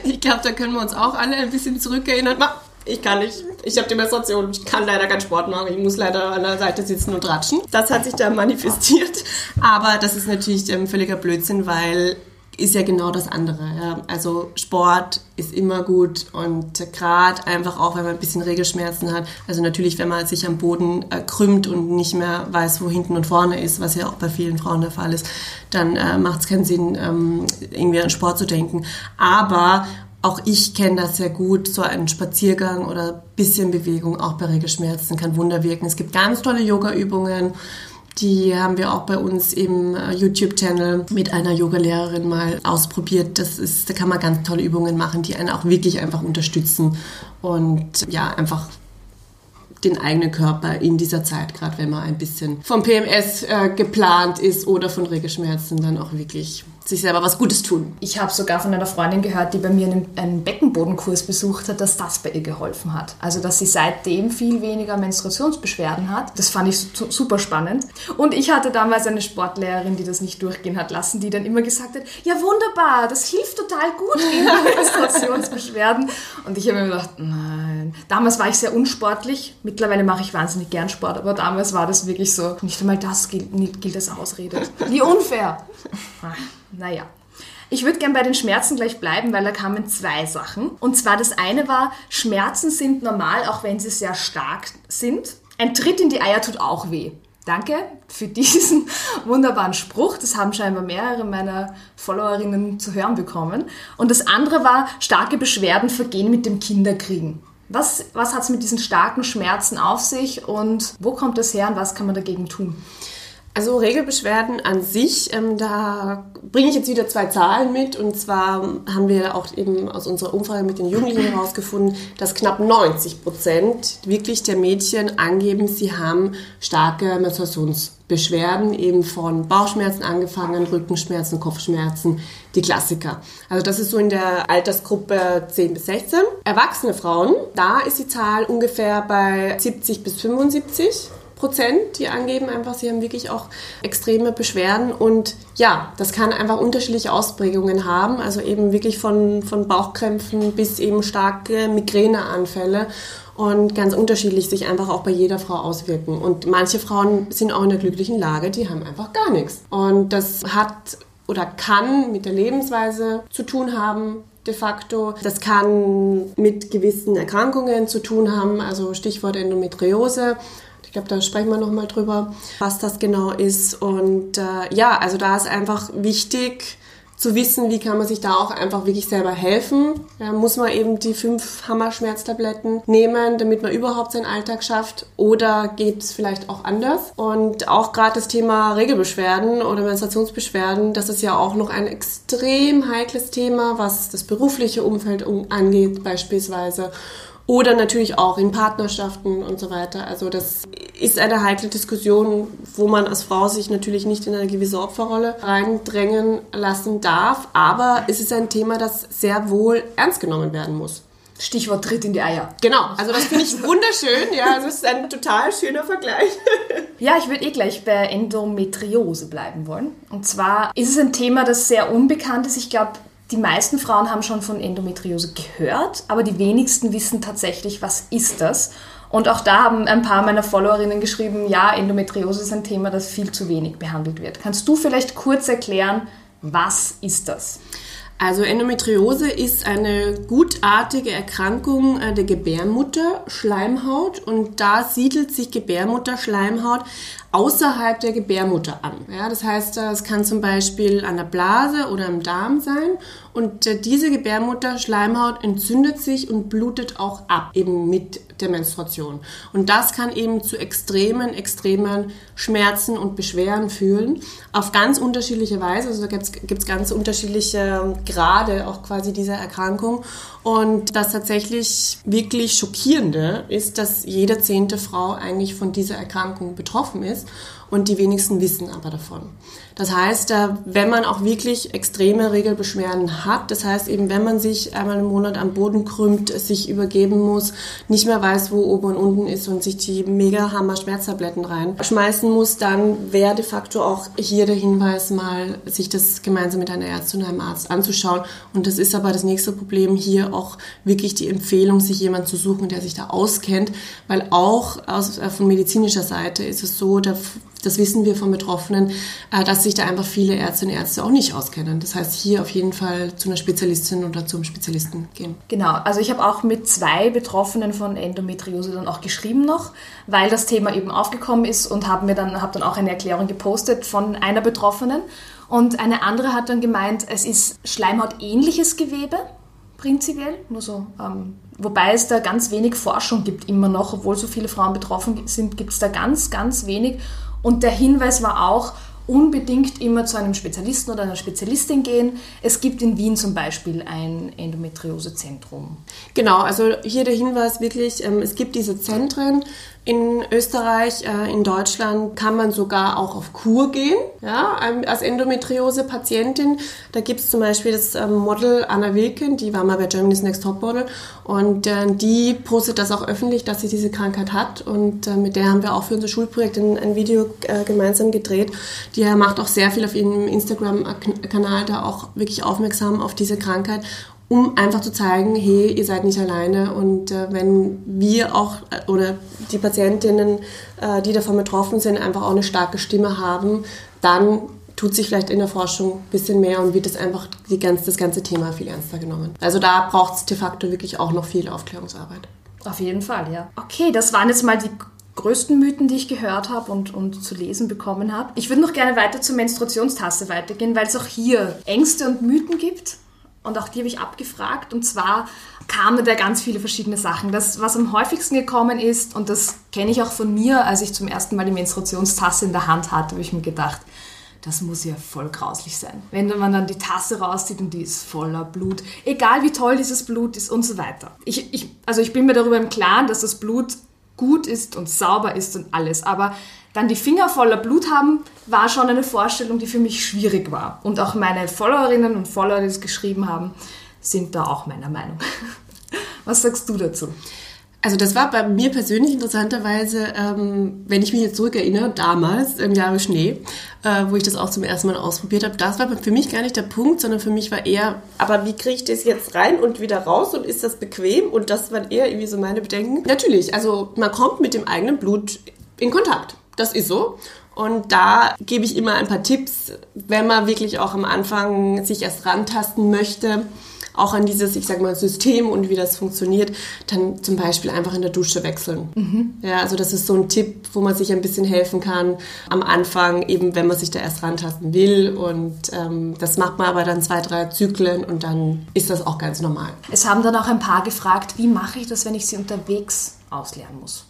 ich glaube, da können wir uns auch alle ein bisschen zurückerinnern. Ich kann nicht, ich habe die Menstruation, ich kann leider keinen Sport machen, ich muss leider an der Seite sitzen und ratschen. Das hat sich da manifestiert, aber das ist natürlich ähm, völliger Blödsinn, weil ist ja genau das andere. Ja. Also Sport ist immer gut und gerade einfach auch, wenn man ein bisschen Regelschmerzen hat. Also natürlich, wenn man sich am Boden äh, krümmt und nicht mehr weiß, wo hinten und vorne ist, was ja auch bei vielen Frauen der Fall ist, dann äh, macht es keinen Sinn, ähm, irgendwie an Sport zu denken. Aber auch ich kenne das sehr gut, so ein Spaziergang oder bisschen Bewegung auch bei Regelschmerzen kann Wunder wirken. Es gibt ganz tolle Yoga-Übungen. Die haben wir auch bei uns im äh, YouTube-Channel mit einer Yogalehrerin mal ausprobiert. Das ist, da kann man ganz tolle Übungen machen, die einen auch wirklich einfach unterstützen und ja, einfach den eigenen Körper in dieser Zeit, gerade wenn man ein bisschen vom PMS äh, geplant ist oder von Regelschmerzen, dann auch wirklich sich selber was Gutes tun. Ich habe sogar von einer Freundin gehört, die bei mir einen, einen, Beckenbodenkurs besucht hat, dass das bei ihr geholfen hat. Also, dass sie seitdem viel weniger Menstruationsbeschwerden hat. Das fand ich super spannend. Und ich hatte damals eine Sportlehrerin, die das nicht durchgehen hat lassen, die dann immer gesagt hat, ja wunderbar, das hilft total gut gegen [LAUGHS] Menstruationsbeschwerden. Und ich habe mir gedacht, nein. Damals war ich sehr unsportlich. Mittlerweile mache ich wahnsinnig gern Sport, aber damals war das wirklich so, nicht einmal das gilt, gilt als Ausrede. Wie unfair. Naja. Ich würde gern bei den Schmerzen gleich bleiben, weil da kamen zwei Sachen. Und zwar das eine war, Schmerzen sind normal, auch wenn sie sehr stark sind. Ein Tritt in die Eier tut auch weh. Danke für diesen [LAUGHS] wunderbaren Spruch. Das haben scheinbar mehrere meiner Followerinnen zu hören bekommen. Und das andere war, starke Beschwerden vergehen mit dem Kinderkriegen. Was, was hat es mit diesen starken Schmerzen auf sich und wo kommt das her und was kann man dagegen tun? Also Regelbeschwerden an sich, ähm, da bringe ich jetzt wieder zwei Zahlen mit. Und zwar haben wir auch eben aus unserer Umfrage mit den Jugendlichen herausgefunden, dass knapp 90 Prozent wirklich der Mädchen angeben, sie haben starke Menstruations Beschwerden eben von Bauchschmerzen angefangen, Rückenschmerzen, Kopfschmerzen, die Klassiker. Also das ist so in der Altersgruppe 10 bis 16. Erwachsene Frauen, da ist die Zahl ungefähr bei 70 bis 75. Prozent, die angeben einfach, sie haben wirklich auch extreme Beschwerden und ja, das kann einfach unterschiedliche Ausprägungen haben, also eben wirklich von, von Bauchkrämpfen bis eben starke Migräneanfälle und ganz unterschiedlich sich einfach auch bei jeder Frau auswirken. Und manche Frauen sind auch in der glücklichen Lage, die haben einfach gar nichts. Und das hat oder kann mit der Lebensweise zu tun haben, de facto. Das kann mit gewissen Erkrankungen zu tun haben, also Stichwort Endometriose. Ich glaube, da sprechen wir nochmal drüber, was das genau ist. Und äh, ja, also da ist einfach wichtig, zu wissen, wie kann man sich da auch einfach wirklich selber helfen. Ja, muss man eben die fünf Hammerschmerztabletten nehmen, damit man überhaupt seinen Alltag schafft oder geht es vielleicht auch anders? Und auch gerade das Thema Regelbeschwerden oder Menstruationsbeschwerden, das ist ja auch noch ein extrem heikles Thema, was das berufliche Umfeld angeht beispielsweise oder natürlich auch in Partnerschaften und so weiter. Also das ist eine heikle Diskussion, wo man als Frau sich natürlich nicht in eine gewisse Opferrolle reindrängen lassen darf. Aber es ist ein Thema, das sehr wohl ernst genommen werden muss. Stichwort Tritt in die Eier. Genau, also das finde ich wunderschön. Ja, es ist ein total schöner Vergleich. Ja, ich würde eh gleich bei Endometriose bleiben wollen. Und zwar ist es ein Thema, das sehr unbekannt ist. Ich glaube, die meisten Frauen haben schon von Endometriose gehört, aber die wenigsten wissen tatsächlich, was ist das. Und auch da haben ein paar meiner Followerinnen geschrieben, ja, Endometriose ist ein Thema, das viel zu wenig behandelt wird. Kannst du vielleicht kurz erklären, was ist das? Also Endometriose ist eine gutartige Erkrankung äh, der Gebärmutterschleimhaut und da siedelt sich Gebärmutterschleimhaut außerhalb der Gebärmutter an. Ja, das heißt, es kann zum Beispiel an der Blase oder im Darm sein und äh, diese Gebärmutterschleimhaut entzündet sich und blutet auch ab, eben mit der Menstruation. Und das kann eben zu extremen, extremen Schmerzen und Beschwerden führen, auf ganz unterschiedliche Weise. Also da gibt es ganz unterschiedliche Grade auch quasi dieser Erkrankung. Und das tatsächlich wirklich schockierende ist, dass jede zehnte Frau eigentlich von dieser Erkrankung betroffen ist und die wenigsten wissen aber davon. Das heißt, äh, wenn man auch wirklich extreme Regelbeschwerden hat, das heißt eben, wenn man sich einmal im Monat am Boden krümmt, sich übergeben muss, nicht mehr weiß, wo oben und unten ist und sich die mega Hammer Schmerztabletten reinschmeißen muss, dann wäre de facto auch hier der Hinweis mal, sich das gemeinsam mit einer Ärztin und einem Arzt anzuschauen. Und das ist aber das nächste Problem hier auch wirklich die Empfehlung, sich jemanden zu suchen, der sich da auskennt, weil auch aus, äh, von medizinischer Seite ist es so, da das wissen wir von Betroffenen, äh, dass sich da einfach viele Ärztinnen und Ärzte auch nicht auskennen. Das heißt, hier auf jeden Fall zu einer Spezialistin oder zum Spezialisten gehen. Genau, also ich habe auch mit zwei Betroffenen von Endometriose dann auch geschrieben noch, weil das Thema eben aufgekommen ist und habe mir dann, hab dann auch eine Erklärung gepostet von einer Betroffenen. Und eine andere hat dann gemeint, es ist Schleimhautähnliches Gewebe, prinzipiell, nur so. Ähm, wobei es da ganz wenig Forschung gibt, immer noch, obwohl so viele Frauen betroffen sind, gibt es da ganz, ganz wenig. Und der Hinweis war auch, unbedingt immer zu einem Spezialisten oder einer Spezialistin gehen. Es gibt in Wien zum Beispiel ein Endometriosezentrum. Genau, also hier der Hinweis wirklich, ähm, es gibt diese Zentren, in Österreich, äh, in Deutschland kann man sogar auch auf Kur gehen, ja, ähm, als Endometriose-Patientin. Da gibt es zum Beispiel das ähm, Model Anna Wilken, die war mal bei Germany's Next Top Model und äh, die postet das auch öffentlich, dass sie diese Krankheit hat und äh, mit der haben wir auch für unser Schulprojekt ein, Video gemeinsam gedreht. Die macht auch sehr viel auf ihrem Instagram-Kanal da auch wirklich aufmerksam auf diese Krankheit um einfach zu zeigen, hey, ihr seid nicht alleine und äh, wenn wir auch äh, oder die Patientinnen, äh, die davon betroffen sind, einfach auch eine starke Stimme haben, dann tut sich vielleicht in der Forschung ein bisschen mehr und wird das einfach die ganz, das ganze Thema viel ernster genommen. Also da braucht es de facto wirklich auch noch viel Aufklärungsarbeit. Auf jeden Fall, ja. Okay, das waren jetzt mal die größten Mythen, die ich gehört habe und, und zu lesen bekommen habe. Ich würde noch gerne weiter zur Menstruationstasse weitergehen, weil es auch hier Ängste und Mythen gibt. Und auch die habe ich abgefragt. Und zwar kamen da ganz viele verschiedene Sachen. Das, was am häufigsten gekommen ist, und das kenne ich auch von mir, als ich zum ersten Mal die Menstruationstasse in der Hand hatte, habe ich mir gedacht, das muss ja voll grauslich sein. Wenn man dann die Tasse rauszieht und die ist voller Blut, egal wie toll dieses Blut ist und so weiter. Ich, ich, also ich bin mir darüber im Klaren, dass das Blut gut ist und sauber ist und alles, aber Dann die Finger voller Blut haben, war schon eine Vorstellung, die für mich schwierig war. Und auch meine Followerinnen und Follower, die es geschrieben haben, sind da auch meiner Meinung. [LAUGHS] Was sagst du dazu? Also das war bei mir persönlich interessanterweise, ähm, wenn ich mich jetzt zurückerinnere, damals im Jahre Schnee, äh, wo ich das auch zum ersten Mal ausprobiert habe, das war für mich gar nicht der Punkt, sondern für mich war eher, aber wie kriege ich das jetzt rein und wieder raus und ist das bequem? Und das waren eher irgendwie so meine Bedenken. Natürlich, also man kommt mit dem eigenen Blut in Kontakt. Das ist so. Und da gebe ich immer ein paar Tipps, wenn man wirklich auch am Anfang sich erst rantasten möchte auch an dieses, ich sag mal, System und wie das funktioniert, dann zum Beispiel einfach in der Dusche wechseln. Mhm. Ja, also das ist so ein Tipp, wo man sich ein bisschen helfen kann am Anfang, eben wenn man sich da erst rantasten will. Und ähm, das macht man aber dann zwei, drei Zyklen und dann ist das auch ganz normal. Es haben dann auch ein paar gefragt, wie mache ich das, wenn ich sie unterwegs ausleeren muss?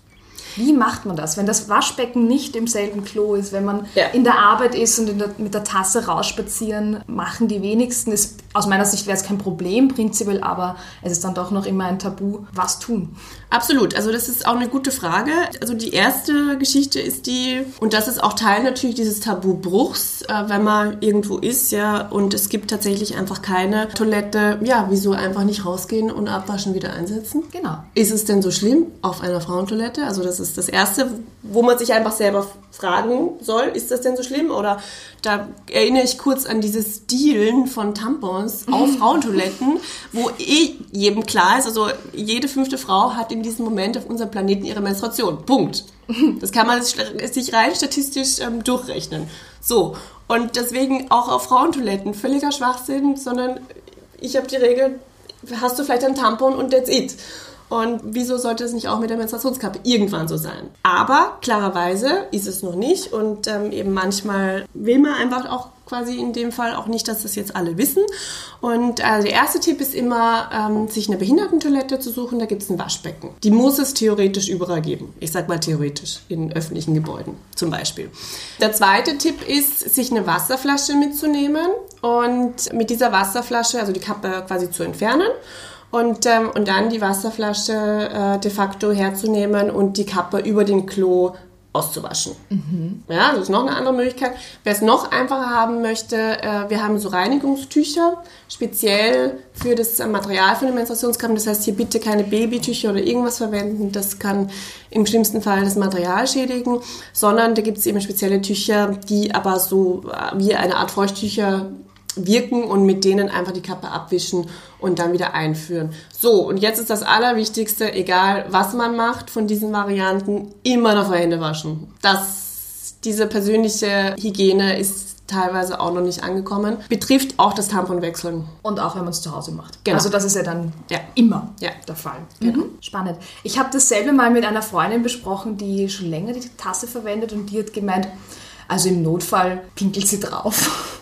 Wie macht man das, wenn das Waschbecken nicht im selben Klo ist, wenn man ja. in der Arbeit ist und der, mit der Tasse rausspazieren, machen die wenigsten. Ist, aus meiner Sicht wäre es kein Problem prinzipiell, aber es ist dann doch noch immer ein Tabu. Was tun? Absolut, also das ist auch eine gute Frage. Also die erste Geschichte ist die, und das ist auch Teil natürlich dieses Tabubruchs, äh, wenn man irgendwo ist, ja, und es gibt tatsächlich einfach keine Toilette, ja, wieso einfach nicht rausgehen und abwaschen wieder einsetzen? Genau. Ist es denn so schlimm auf einer Frauentoilette? Also das ist das Erste, wo man sich einfach selber fragen soll, ist das denn so schlimm? Oder da erinnere ich kurz an dieses Dealen von Tampons auf Frauentoiletten, wo eh jedem klar ist, also jede fünfte Frau hat in diesem Moment auf unserem Planeten ihre Menstruation. Punkt. [LAUGHS] Das kann man sich rein statistisch ähm, durchrechnen. So. Und deswegen auch auf Frauentoiletten völliger Schwachsinn, sondern ich habe die Regel, hast du vielleicht ein Tampon und that's it. Und wieso sollte es nicht auch mit der Menstruationskappe irgendwann so sein? Aber klarerweise ist es noch nicht und ähm, eben manchmal will man einfach auch quasi in dem Fall auch nicht, dass das jetzt alle wissen. Und äh, der erste Tipp ist immer, ähm, sich eine Behindertentoilette zu suchen. Da gibt es ein Waschbecken. Die muss es theoretisch überall geben. Ich sag mal theoretisch, in öffentlichen Gebäuden zum Beispiel. Der zweite Tipp ist, sich eine Wasserflasche mitzunehmen und mit dieser Wasserflasche, also die Kappe quasi zu entfernen und, ähm, und dann die Wasserflasche äh, de facto herzunehmen und die Kappe über den Klo auszuwaschen. Mhm. Ja, das ist noch eine andere Möglichkeit. Wer es noch einfacher haben möchte, äh, wir haben so Reinigungstücher, speziell für das Material von den Menstruationskappen. Das heißt, hier bitte keine Babytücher oder irgendwas verwenden. Das kann im schlimmsten Fall das Material schädigen, sondern da gibt es eben spezielle Tücher, die aber so äh, wie eine Art Feuchttücher wirken und mit denen einfach die Kappe abwischen und dann wieder einführen. So, und jetzt ist das Allerwichtigste, egal was man macht von diesen Varianten, immer noch Hände waschen. Das, diese persönliche Hygiene ist teilweise auch noch nicht angekommen. Betrifft auch das Tamponwechseln. Und auch wenn man es zu Hause macht. Genau. Also das ist ja dann ja. immer ja. der Fall. Genau. Mhm. Spannend. Ich habe dasselbe mal mit einer Freundin besprochen, die schon länger die Tasse verwendet und die hat gemeint, also im Notfall pinkelt sie drauf.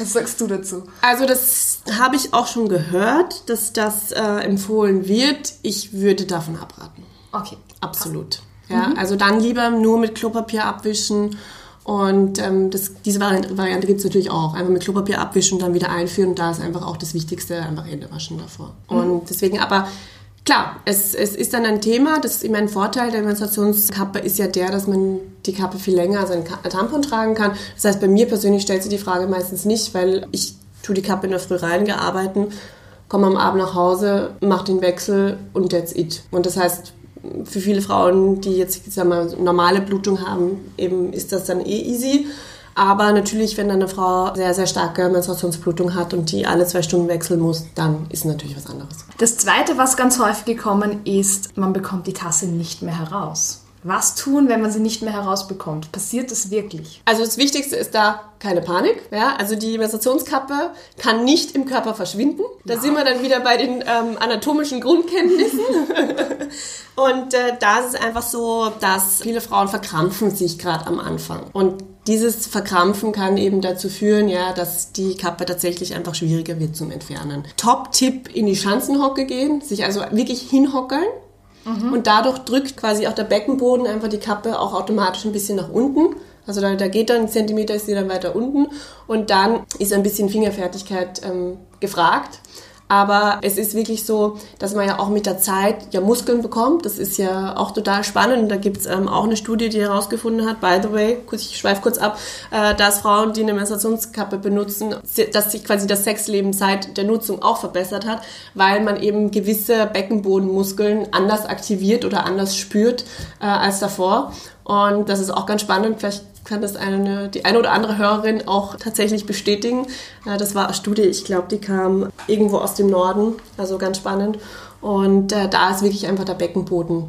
Was sagst du dazu? Also das habe ich auch schon gehört, dass das äh, empfohlen wird. Ich würde davon abraten. Okay. Absolut. Ja, mhm. Also dann lieber nur mit Klopapier abwischen. Und ähm, das, diese Variante gibt es natürlich auch. Einfach mit Klopapier abwischen und dann wieder einführen. Und da ist einfach auch das Wichtigste, einfach Hände waschen davor. Mhm. Und deswegen aber Klar, es, es ist dann ein Thema. Das ist immer ein Vorteil der Menstruationskappe ist ja der, dass man die Kappe viel länger als ein Tampon tragen kann. Das heißt, bei mir persönlich stellt sich die Frage meistens nicht, weil ich tue die Kappe in der Früh reingearbeiten, komme am Abend nach Hause, mache den Wechsel und that's it. Und das heißt, für viele Frauen, die jetzt ich sag mal, normale Blutung haben, eben ist das dann eh easy. Aber natürlich, wenn eine Frau sehr, sehr starke Menstruationsblutung hat und die alle zwei Stunden wechseln muss, dann ist natürlich was anderes. Das Zweite, was ganz häufig gekommen ist, man bekommt die Tasse nicht mehr heraus. Was tun, wenn man sie nicht mehr herausbekommt? Passiert das wirklich? Also das Wichtigste ist da keine Panik. Ja? Also die Menstruationskappe kann nicht im Körper verschwinden. Da ja. sind wir dann wieder bei den ähm, anatomischen Grundkenntnissen. [LAUGHS] und äh, da ist es einfach so, dass viele Frauen verkrampfen sich gerade am Anfang. Und dieses Verkrampfen kann eben dazu führen, ja, dass die Kappe tatsächlich einfach schwieriger wird zum Entfernen. Top-Tipp in die Schanzenhocke gehen, sich also wirklich hinhockeln Mhm. Und dadurch drückt quasi auch der Beckenboden einfach die Kappe auch automatisch ein bisschen nach unten. Also da, da geht dann ein Zentimeter, ist sie dann weiter unten und dann ist ein bisschen Fingerfertigkeit ähm, gefragt. Aber es ist wirklich so, dass man ja auch mit der Zeit ja Muskeln bekommt. Das ist ja auch total spannend. Da gibt's ähm, auch eine Studie, die herausgefunden hat, by the way, ich schweife kurz ab, äh, dass Frauen, die eine Menstruationskappe benutzen, dass sich quasi das Sexleben seit der Nutzung auch verbessert hat, weil man eben gewisse Beckenbodenmuskeln anders aktiviert oder anders spürt äh, als davor. Und das ist auch ganz spannend. Vielleicht kann das eine, die eine oder andere Hörerin auch tatsächlich bestätigen. Äh, das war eine Studie, ich glaube, die kam irgendwo aus dem Norden, also ganz spannend. Und äh, da ist wirklich einfach der Beckenboden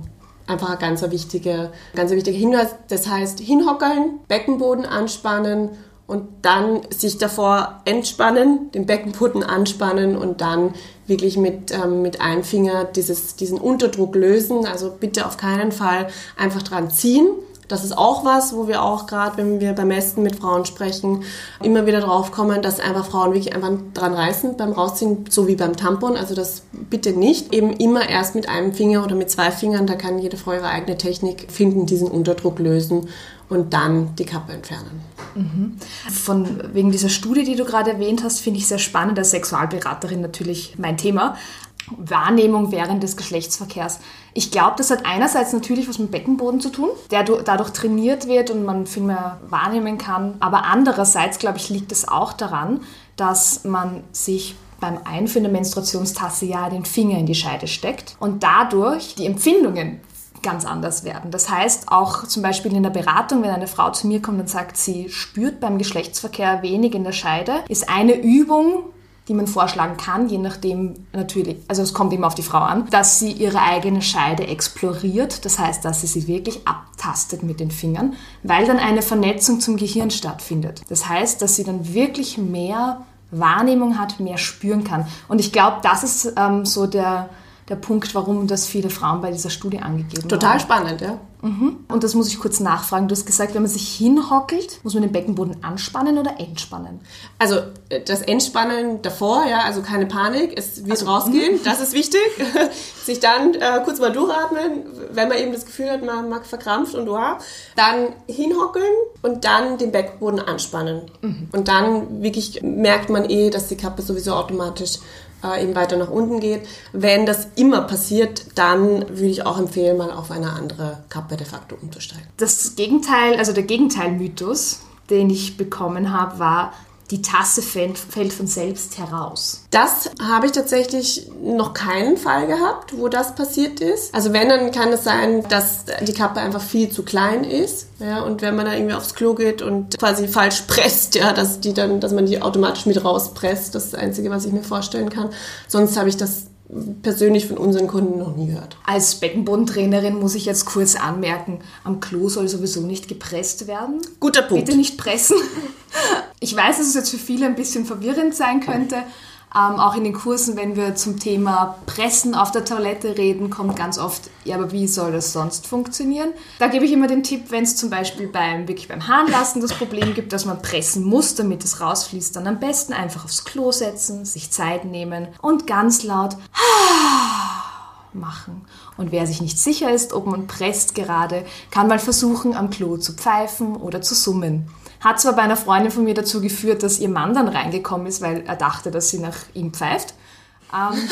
einfach ein ganz wichtiger, ganz wichtiger Hinweis. Das heißt, hinhockeln, Beckenboden anspannen und dann sich davor entspannen, den Beckenboden anspannen und dann wirklich mit, ähm, mit einem Finger dieses, diesen Unterdruck lösen. Also bitte auf keinen Fall einfach dran ziehen das ist auch was, wo wir auch gerade, wenn wir beim Mästen mit Frauen sprechen, immer wieder drauf kommen, dass einfach Frauen wirklich einfach dran reißen beim Rausziehen, so wie beim Tampon. Also das bitte nicht. Eben immer erst mit einem Finger oder mit zwei Fingern, da kann jede Frau ihre eigene Technik finden, diesen Unterdruck lösen und dann die Kappe entfernen. Mhm. Von wegen dieser Studie, die du gerade erwähnt hast, finde ich sehr spannend. Als Sexualberaterin natürlich mein Thema. Wahrnehmung während des Geschlechtsverkehrs. Ich glaube, das hat einerseits natürlich was mit Beckenboden zu tun, der dadurch trainiert wird und man viel mehr wahrnehmen kann. Aber andererseits, glaube ich, liegt es auch daran, dass man sich beim Einführen der Menstruationstasse ja den Finger in die Scheide steckt und dadurch die Empfindungen ganz anders werden. Das heißt, auch zum Beispiel in der Beratung, wenn eine Frau zu mir kommt und sagt, sie spürt beim Geschlechtsverkehr wenig in der Scheide, ist eine Übung, die man vorschlagen kann, je nachdem natürlich, also es kommt immer auf die Frau an, dass sie ihre eigene Scheide exploriert, das heißt, dass sie sie wirklich abtastet mit den Fingern, weil dann eine Vernetzung zum Gehirn stattfindet. Das heißt, dass sie dann wirklich mehr Wahrnehmung hat, mehr spüren kann. Und ich glaube, das ist ähm, so der, der Punkt, warum das viele Frauen bei dieser Studie angegeben haben. Total spannend, ja. Mhm. Und das muss ich kurz nachfragen. Du hast gesagt, wenn man sich hinhockelt, muss man den Beckenboden anspannen oder entspannen? Also äh, das Entspannen davor, ja, also keine Panik, es wird also, rausgehen, mhm. das ist wichtig. [LAUGHS] sich dann äh, kurz mal durchatmen, wenn man eben das Gefühl hat, man mag verkrampft und wow. Dann hinhockeln und dann den Beckenboden anspannen. Mhm. Und dann wirklich merkt man eh, dass die Kappe sowieso automatisch äh, eben weiter nach unten geht. Wenn das immer passiert, dann würde ich auch empfehlen, mal auf eine andere Kappe de facto umzusteigen. Das Gegenteil, also der Gegenteilmythos, den ich bekommen habe, war, die Tasse fällt, fällt von selbst heraus. Das habe ich tatsächlich noch keinen Fall gehabt, wo das passiert ist. Also wenn, dann kann es sein, dass die Kappe einfach viel zu klein ist. Ja, und wenn man da irgendwie aufs Klo geht und quasi falsch [LAUGHS] presst, ja, dass die dann, dass man die automatisch mit rauspresst, das ist das Einzige, was ich mir vorstellen kann. Sonst habe ich das persönlich von unseren Kunden noch nie gehört. Als Beckenbodentrainerin muss ich jetzt kurz anmerken, am Klo soll sowieso nicht gepresst werden. Guter Punkt. Bitte nicht pressen. Ich weiß, dass es jetzt für viele ein bisschen verwirrend sein könnte, ähm, auch in den Kursen, wenn wir zum Thema Pressen auf der Toilette reden, kommt ganz oft, ja, aber wie soll das sonst funktionieren? Da gebe ich immer den Tipp, wenn es zum Beispiel beim, wirklich beim Harnlassen das Problem gibt, dass man pressen muss, damit es rausfließt, dann am besten einfach aufs Klo setzen, sich Zeit nehmen und ganz laut [SIGHS] machen. Und wer sich nicht sicher ist, ob man presst gerade, kann mal versuchen, am Klo zu pfeifen oder zu summen. Hat zwar bei einer Freundin von mir dazu geführt, dass ihr Mann dann reingekommen ist, weil er dachte, dass sie nach ihm pfeift. Ähm,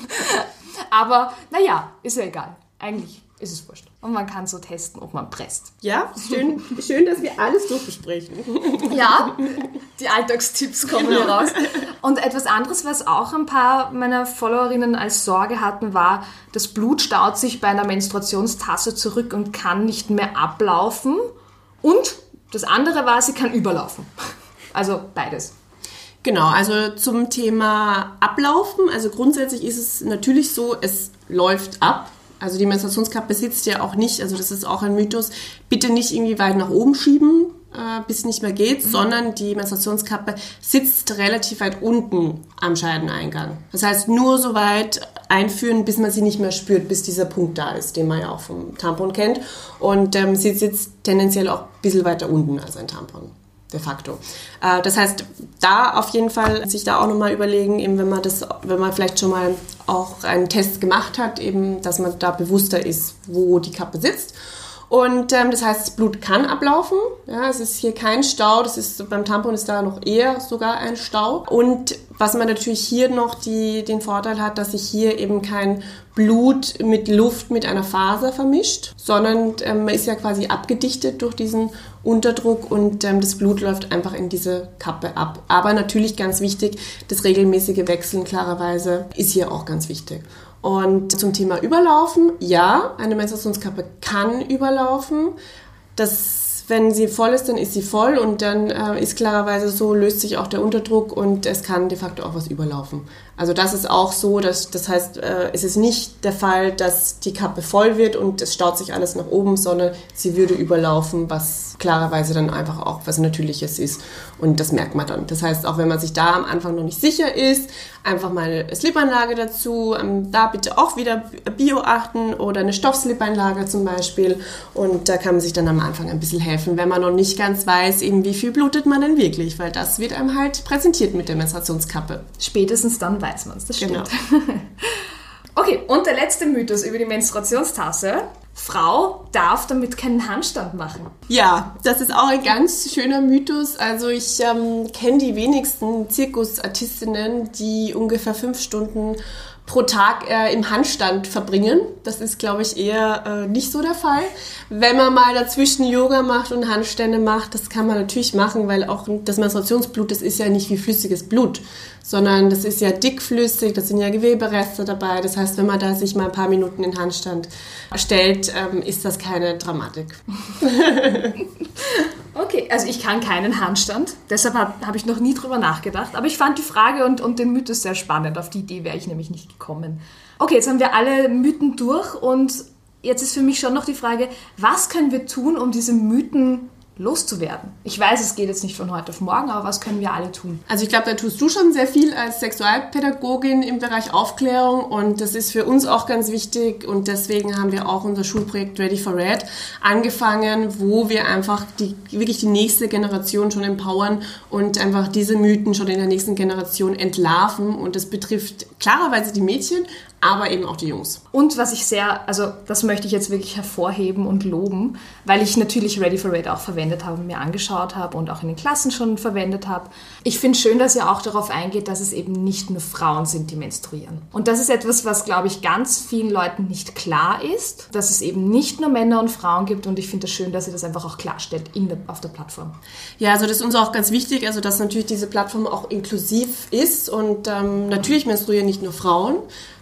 [LAUGHS] aber naja, ist ja egal. Eigentlich ist es wurscht. Und man kann so testen, ob man presst. Ja, schön, schön dass wir alles durchbesprechen. Ja, die Alltagstipps kommen genau. hier raus. Und etwas anderes, was auch ein paar meiner Followerinnen als Sorge hatten, war, das Blut staut sich bei einer Menstruationstasse zurück und kann nicht mehr ablaufen. Und das andere war, sie kann überlaufen. Also beides. Genau, also zum Thema Ablaufen. Also grundsätzlich ist es natürlich so, es läuft ab. Also die Menstruationskappe sitzt ja auch nicht, also das ist auch ein Mythos, bitte nicht irgendwie weit nach oben schieben, äh, bis nicht mehr geht, mhm. sondern die Menstruationskappe sitzt relativ weit unten am Scheideneingang. Das heißt, nur so weit einführen, bis man sie nicht mehr spürt, bis dieser Punkt da ist, den man ja auch vom Tampon kennt. Und ähm, sie sitzt tendenziell auch ein bisschen weiter unten als ein Tampon de facto. Äh, das heißt, da auf jeden Fall sich da auch nochmal überlegen, eben wenn man das, wenn man vielleicht schon mal auch einen Test gemacht hat, eben, dass man da bewusster ist, wo die Kappe sitzt. Und ähm, das heißt, das Blut kann ablaufen. Ja, es ist hier kein Stau. Das ist beim Tampon ist da noch eher sogar ein Stau. Und was man natürlich hier noch die, den Vorteil hat, dass sich hier eben kein Blut mit Luft mit einer Faser vermischt, sondern ähm, man ist ja quasi abgedichtet durch diesen Unterdruck und ähm, das Blut läuft einfach in diese Kappe ab. Aber natürlich ganz wichtig, das regelmäßige Wechseln klarerweise ist hier auch ganz wichtig. Und zum Thema Überlaufen, ja, eine Menstruationskappe kann überlaufen. Das wenn sie voll ist, dann ist sie voll und dann äh, ist klarerweise so, löst sich auch der Unterdruck und es kann de facto auch was überlaufen. Also das ist auch so, dass, das heißt, äh, es ist nicht der Fall, dass die Kappe voll wird und es staut sich alles nach oben, sondern sie würde überlaufen, was klarerweise dann einfach auch was Natürliches ist und das merkt man dann. Das heißt, auch wenn man sich da am Anfang noch nicht sicher ist, einfach mal eine Slipanlage dazu, ähm, da bitte auch wieder Bio achten oder eine Stoffslipanlage zum Beispiel und da kann man sich dann am Anfang ein bisschen helfen, wenn man noch nicht ganz weiß, eben wie viel blutet man denn wirklich, weil das wird einem halt präsentiert mit der Menstruationskappe. Spätestens dann weiß man es, das stimmt. Genau. [LAUGHS] okay, und der letzte Mythos über die Menstruationstasse. Frau darf damit keinen Handstand machen. Ja, das ist auch ein ganz schöner Mythos. Also ich ähm, kenne die wenigsten Zirkusartistinnen, die ungefähr fünf Stunden pro Tag äh, im Handstand verbringen. Das ist, glaube ich, eher äh, nicht so der Fall. Wenn man mal dazwischen Yoga macht und Handstände macht, das kann man natürlich machen, weil auch das Menstruationsblut, das ist ja nicht wie flüssiges Blut, sondern das ist ja dickflüssig, das sind ja Gewebereste dabei. Das heißt, wenn man da sich mal ein paar Minuten in Handstand stellt, ähm, ist das keine Dramatik. [LAUGHS] okay, also ich kann keinen Handstand, deshalb habe hab ich noch nie drüber nachgedacht. Aber ich fand die Frage und, und den Mythos sehr spannend. Auf die Idee wäre ich nämlich nicht gekommen. Okay, jetzt haben wir alle Mythen durch und jetzt ist für mich schon noch die Frage, was können wir tun, um diese Mythen loszuwerden. Ich weiß, es geht jetzt nicht von heute auf morgen, aber was können wir alle tun? Also ich glaube, da tust du schon sehr viel als Sexualpädagogin im Bereich Aufklärung und das ist für uns auch ganz wichtig und deswegen haben wir auch unser Schulprojekt Ready for Red angefangen, wo wir einfach die, wirklich die nächste Generation schon empowern und einfach diese Mythen schon in der nächsten Generation entlarven und das betrifft klarerweise die Mädchen, aber eben auch die Jungs. Und was ich sehr, also das möchte ich jetzt wirklich hervorheben und loben, weil ich natürlich Ready for Red auch verwendet habe, mir angeschaut habe und auch in den Klassen schon verwendet habe. Ich finde schön, dass ihr auch darauf eingeht, dass es eben nicht nur Frauen sind, die menstruieren. Und das ist etwas, was, glaube ich, ganz vielen Leuten nicht klar ist, dass es eben nicht nur Männer und Frauen gibt und ich finde es das schön, dass ihr das einfach auch klarstellt der, auf der Plattform. Ja, also das ist uns auch ganz wichtig, also dass natürlich diese Plattform auch inklusiv ist und ähm, natürlich menstruieren nicht nur Frauen,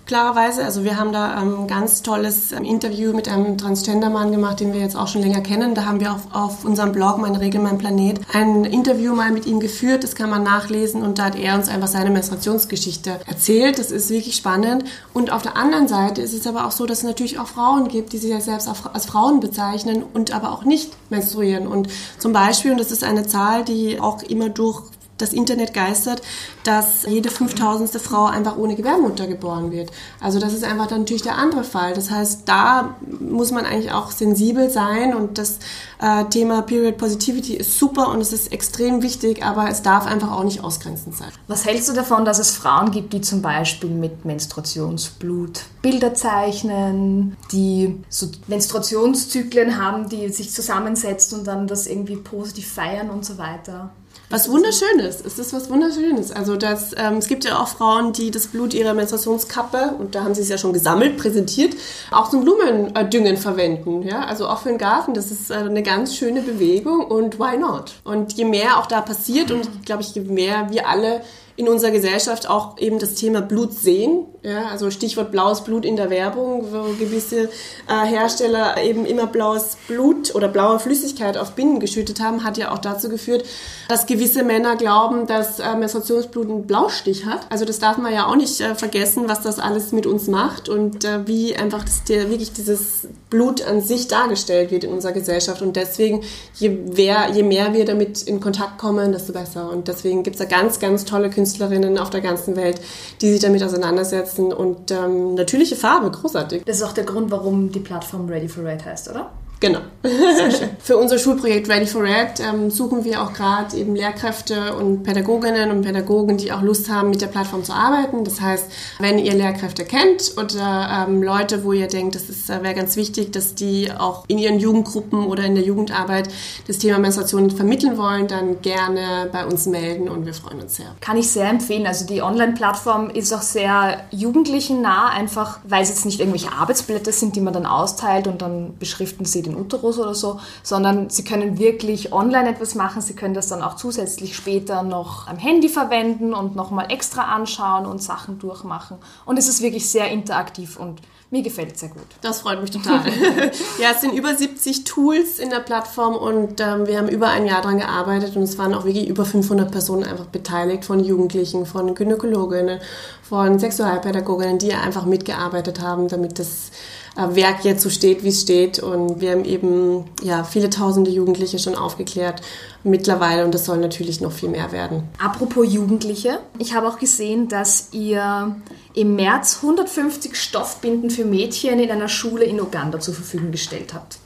klarerweise. Also wir haben da ein ähm, ganz tolles ähm, Interview mit einem Transgender-Mann gemacht, den wir jetzt auch schon länger kennen. Da haben wir auf, auf unserem Blog Meine Regel, mein Planet ein Interview mal mit ihm geführt. Das kann man nachlesen und da hat er uns einfach seine Menstruationsgeschichte erzählt. Das ist wirklich spannend. Und auf der anderen Seite ist es aber auch so, dass es natürlich auch Frauen gibt, die sich ja selbst als Frauen bezeichnen und aber auch nicht menstruieren. Und zum Beispiel, und das ist eine Zahl, die auch immer durch das Internet geistert, dass jede 5000. Frau einfach ohne Gebärmutter geboren wird. Also das ist einfach dann natürlich der andere Fall. Das heißt, da muss man eigentlich auch sensibel sein und das äh, Thema Period Positivity ist super und es ist extrem wichtig, aber es darf einfach auch nicht ausgrenzend sein. Was hältst du davon, dass es Frauen gibt, die zum Beispiel mit Menstruationsblut Bilder zeichnen, die so Menstruationszyklen haben, die sich zusammensetzen und dann das irgendwie positiv feiern und so weiter? Was Wunderschönes. Es ist was Wunderschönes. Also das, ähm, es gibt ja auch Frauen, die das Blut ihrer Menstruationskappe, und da haben sie es ja schon gesammelt, präsentiert, auch zum Blumendüngen verwenden. Ja? Also auch für den Garten. Das ist äh, eine ganz schöne Bewegung und why not? Und je mehr auch da passiert und glaube ich, je mehr wir alle in unserer Gesellschaft auch eben das Thema Blut sehen. Ja, also Stichwort blaues Blut in der Werbung, wo gewisse äh, Hersteller eben immer blaues Blut oder blaue Flüssigkeit auf Binden geschüttet haben, hat ja auch dazu geführt, dass gewisse Männer glauben, dass äh, Menstruationsblut einen Blaustich hat. Also das darf man ja auch nicht äh, vergessen, was das alles mit uns macht und äh, wie einfach das, der, wirklich dieses Blut an sich dargestellt wird in unserer Gesellschaft. Und deswegen, je, wer, je mehr wir damit in Kontakt kommen, desto besser. Und deswegen gibt es da ganz, ganz tolle Künstler, Künstlerinnen auf der ganzen Welt, die sich damit auseinandersetzen. Und ähm, natürliche Farbe, großartig. Das ist auch der Grund, warum die Plattform Ready for Red heißt, oder? Genau. [LAUGHS] Für unser Schulprojekt Ready for Red ähm, suchen wir auch gerade eben Lehrkräfte und Pädagoginnen und Pädagogen, die auch Lust haben, mit der Plattform zu arbeiten. Das heißt, wenn ihr Lehrkräfte kennt oder ähm, Leute, wo ihr denkt, das äh, wäre ganz wichtig, dass die auch in ihren Jugendgruppen oder in der Jugendarbeit das Thema Menstruation vermitteln wollen, dann gerne bei uns melden und wir freuen uns sehr. Kann ich sehr empfehlen. Also die Online-Plattform ist auch sehr jugendlichen nah, einfach weil es jetzt nicht irgendwelche Arbeitsblätter sind, die man dann austeilt und dann beschriften sie den Uterus oder so, sondern sie können wirklich online etwas machen. Sie können das dann auch zusätzlich später noch am Handy verwenden und nochmal extra anschauen und Sachen durchmachen. Und es ist wirklich sehr interaktiv und mir gefällt es sehr gut. Das freut mich total. [LAUGHS] ja, es sind über 70 Tools in der Plattform und ähm, wir haben über ein Jahr daran gearbeitet und es waren auch wirklich über 500 Personen einfach beteiligt, von Jugendlichen, von Gynäkologinnen, von Sexualpädagoginnen, die einfach mitgearbeitet haben, damit das Werk jetzt so steht, wie es steht. Und wir haben eben ja, viele tausende Jugendliche schon aufgeklärt mittlerweile und das soll natürlich noch viel mehr werden. Apropos Jugendliche, ich habe auch gesehen, dass ihr im März 150 Stoffbinden für Mädchen in einer Schule in Uganda zur Verfügung gestellt habt.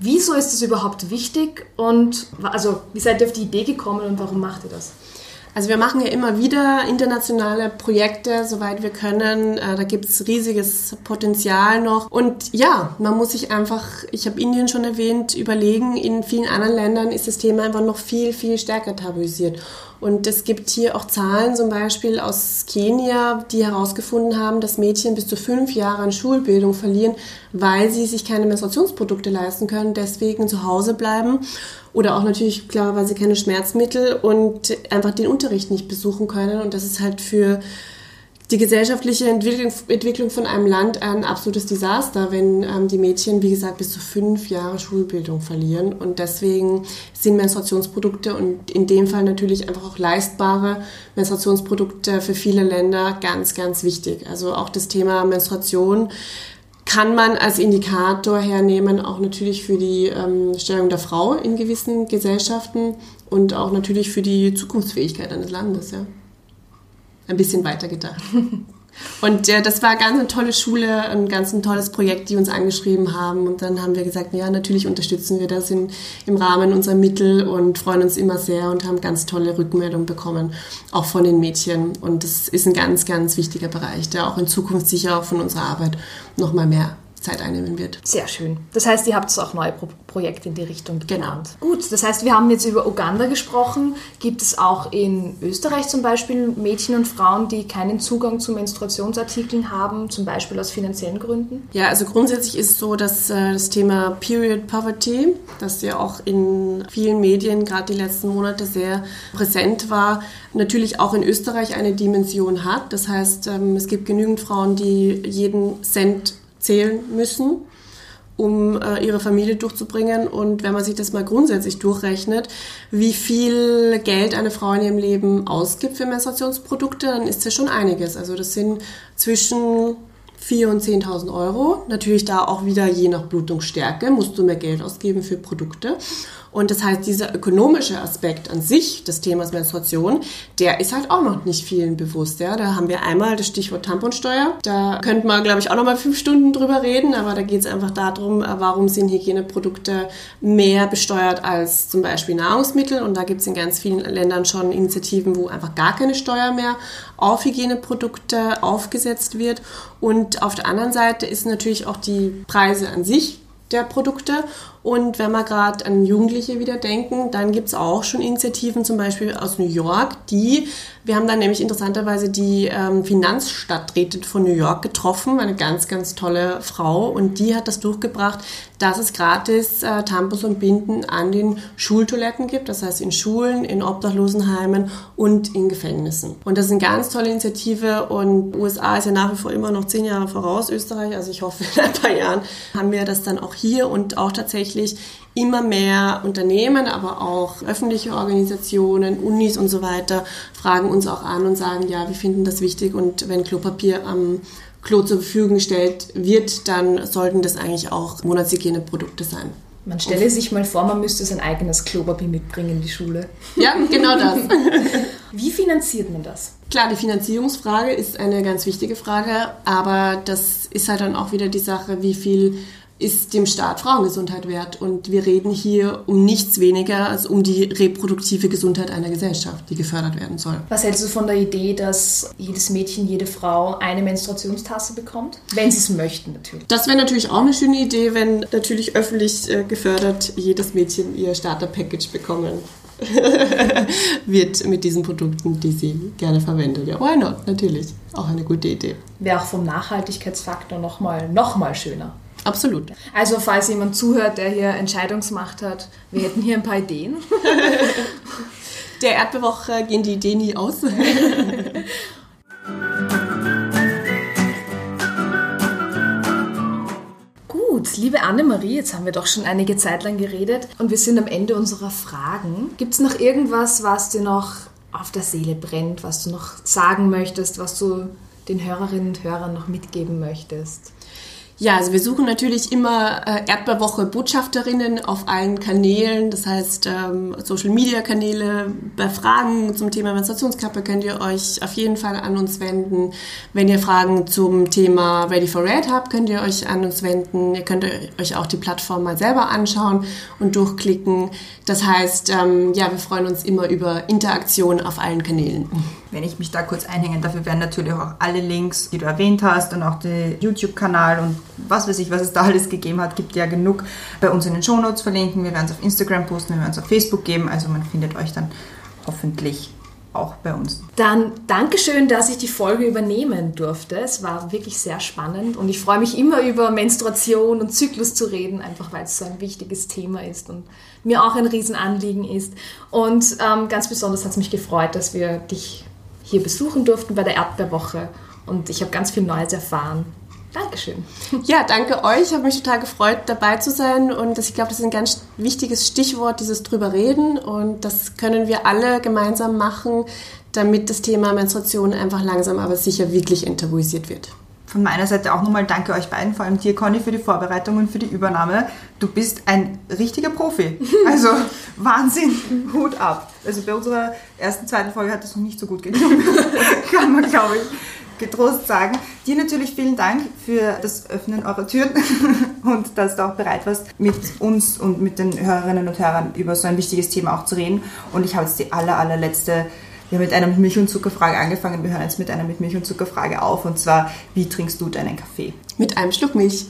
Wieso ist das überhaupt wichtig und also wie seid ihr auf die Idee gekommen und warum macht ihr das? Also wir machen ja immer wieder internationale Projekte, soweit wir können. Äh, da gibt es riesiges Potenzial noch. Und ja, man muss sich einfach, ich habe Indien schon erwähnt, überlegen, in vielen anderen Ländern ist das Thema einfach noch viel, viel stärker tabuisiert. Und es gibt hier auch Zahlen, zum Beispiel aus Kenia, die herausgefunden haben, dass Mädchen bis zu fünf Jahre an Schulbildung verlieren, weil sie sich keine Menstruationsprodukte leisten können, deswegen zu Hause bleiben. Oder auch natürlich, klar, weil sie keine Schmerzmittel und einfach den Unterricht nicht besuchen können. Und das ist halt für die gesellschaftliche Entwicklung, Entwicklung von einem Land ein absolutes Desaster, wenn ähm, die Mädchen, wie gesagt, bis zu fünf Jahre Schulbildung verlieren. Und deswegen sind Menstruationsprodukte und in dem Fall natürlich einfach auch leistbare Menstruationsprodukte für viele Länder ganz, ganz wichtig. Also auch das Thema Menstruation kann man als Indikator hernehmen, auch natürlich für die ähm, Stellung der Frau in gewissen Gesellschaften und auch natürlich für die Zukunftsfähigkeit eines Landes. Ja ein bisschen weiter gedacht. [LAUGHS] Und äh, das war ganz eine tolle Schule, ein ganz ein tolles Projekt, die uns angeschrieben haben. Und dann haben wir gesagt, ja, natürlich unterstützen wir das in, im Rahmen unserer Mittel und freuen uns immer sehr und haben ganz tolle Rückmeldungen bekommen, auch von den Mädchen. Und das ist ein ganz, ganz wichtiger Bereich, der auch in Zukunft sicher auch von unserer Arbeit nochmal mehr Zeit einnehmen wird. Sehr schön. Das heißt, ihr habt auch neue Pro Projekte in die Richtung geplant. Genau. Gut, das heißt, wir haben jetzt über Uganda gesprochen. Gibt es auch in Österreich zum Beispiel Mädchen und Frauen, die keinen Zugang zu Menstruationsartikeln haben, zum Beispiel aus finanziellen Gründen? Ja, also grundsätzlich ist es so, dass äh, das Thema Period Poverty, das ja auch in vielen Medien gerade die letzten Monate sehr präsent war, natürlich auch in Österreich eine Dimension hat. Das heißt, ähm, es gibt genügend Frauen, die jeden Cent zählen müssen, um äh, ihre Familie durchzubringen. Und wenn man sich das mal grundsätzlich durchrechnet, wie viel Geld eine Frau in ihrem Leben ausgibt für Menstruationsprodukte, dann ist das schon einiges. Also das sind zwischen 4.000 und 10.000 Euro. Natürlich da auch wieder je nach Blutungsstärke musst du mehr Geld ausgeben für Produkte. Und das heißt, dieser ökonomische Aspekt an sich des Themas Menstruation, der ist halt auch noch nicht vielen bewusst. Ja? Da haben wir einmal das Stichwort Tamponsteuer. Da könnte man, glaube ich, auch noch mal fünf Stunden drüber reden, aber da geht es einfach darum, äh, warum sind Hygieneprodukte mehr besteuert als zum Beispiel Nahrungsmittel. Und da gibt es in ganz vielen Ländern schon Initiativen, wo einfach gar keine Steuer mehr auf Hygieneprodukte aufgesetzt wird. Und auf der anderen Seite ist natürlich auch die Preise an sich der Produkte. Und wenn wir gerade an Jugendliche wieder denken, dann gibt es auch schon Initiativen, zum Beispiel aus New York, die, wir haben dann nämlich interessanterweise die ähm, Finanzstadträtin von New York getroffen, eine ganz, ganz tolle Frau, und die hat das durchgebracht, dass es gratis äh, Tampons und Binden an den Schultoiletten gibt, das heißt in Schulen, in Obdachlosenheimen und in Gefängnissen. Und das ist eine ganz tolle Initiative. Und USA ist ja nach wie vor immer noch zehn Jahre voraus, Österreich, also ich hoffe, [LAUGHS] in ein paar Jahren haben wir das dann auch hier und auch tatsächlich immer mehr Unternehmen, aber auch öffentliche Organisationen, Unis und so weiter fragen uns auch an und sagen, ja, wir finden das wichtig und wenn Klopapier am Klo zur Verfügung gestellt wird, dann sollten das eigentlich auch Monatshygieneprodukte sein. Man stelle sich mal vor, man müsste sein eigenes Klopapier mitbringen in die Schule. Ja, genau das. [LAUGHS] Wie finanziert man das? Klar, die Finanzierungsfrage ist eine ganz wichtige Frage, aber das ist halt dann auch wieder die Sache, wie viel ist dem Staat Frauengesundheit wert. Und wir reden hier um nichts weniger als um die reproduktive Gesundheit einer Gesellschaft, die gefördert werden soll. Was hältst du von der Idee, dass jedes Mädchen, jede Frau eine Menstruationstasse bekommt? Wenn sie es möchten, natürlich. Das wäre natürlich auch eine schöne Idee, wenn natürlich öffentlich äh, gefördert jedes Mädchen ihr Starter-Package bekommen [LAUGHS] wird mit diesen Produkten, die sie gerne verwendet. Ja, why not? Natürlich. Auch eine gute Idee. Wäre auch vom Nachhaltigkeitsfaktor nochmal noch mal schöner. Absolut. Also falls jemand zuhört, der hier Entscheidungsmacht hat, wir hätten hier ein paar Ideen. [LAUGHS] Der Erdbewoche gehen die Ideen nie aus. [LAUGHS] Gut, liebe Annemarie, jetzt haben wir doch schon einige Zeit lang geredet und wir sind am Ende unserer Fragen. Gibt es noch irgendwas, was dir noch auf der Seele brennt, was du noch sagen möchtest, was du den Hörerinnen und Hörern noch mitgeben möchtest? Ja, also wir suchen natürlich immer äh, Erdbeerwoche Botschafterinnen auf allen Kanälen, das heißt ähm, Social Media Kanäle. Bei Fragen zum Thema Menstruationskappe könnt ihr euch auf jeden Fall an uns wenden. Wenn ihr Fragen zum Thema Ready for Red habt, könnt ihr euch an uns wenden. Ihr könnt euch auch die Plattform mal selber anschauen und durchklicken. Das heißt, ähm, ja, wir freuen uns immer über Interaktion auf allen Kanälen. Wenn ich mich da kurz einhängen darf, wir werden natürlich auch alle Links, die du erwähnt hast und auch den YouTube-Kanal und was weiß ich, was es da alles gegeben hat, gibt ja genug bei uns in den Shownotes verlinken. Wir werden es auf Instagram posten, wir werden es auf Facebook geben, also man findet euch dann hoffentlich auch bei uns. Dann Dankeschön, dass ich die Folge übernehmen durfte. Es war wirklich sehr spannend und ich freue mich immer über Menstruation und Zyklus zu reden, einfach weil es so ein wichtiges Thema ist und mir auch ein Riesenanliegen ist. Und ähm, ganz besonders hat es mich gefreut, dass wir dich hier besuchen durften bei der Erdbeerwoche und ich habe ganz viel Neues erfahren. Dankeschön. Ja, danke euch. Ich habe mich total gefreut, dabei zu sein. Und das, ich glaube, das ist ein ganz wichtiges Stichwort, dieses drüber reden. Und das können wir alle gemeinsam machen, damit das Thema Menstruation einfach langsam aber sicher wirklich enttabuisiert wird. Von meiner Seite auch nochmal danke euch beiden, vor allem dir, Conny, für die Vorbereitung und für die Übernahme. Du bist ein richtiger Profi. [LAUGHS] Also Wahnsinn, Hut ab. Also bei unserer ersten, zweiten Folge hat das noch nicht so gut geklappt. [LAUGHS] Kann man, glaube ich, getrost sagen. Dir natürlich vielen Dank für das Öffnen eurer Türen [LAUGHS] und dass du auch bereit warst, mit uns und mit den Hörerinnen und Hörern über so ein wichtiges Thema auch zu reden. Und ich habe jetzt die aller, allerletzte wir haben mit einer Milch und Zuckerfrage angefangen. Wir hören jetzt mit einer mit Milch und Zuckerfrage auf. Und zwar, wie trinkst du deinen Kaffee? Mit einem Schluck Milch.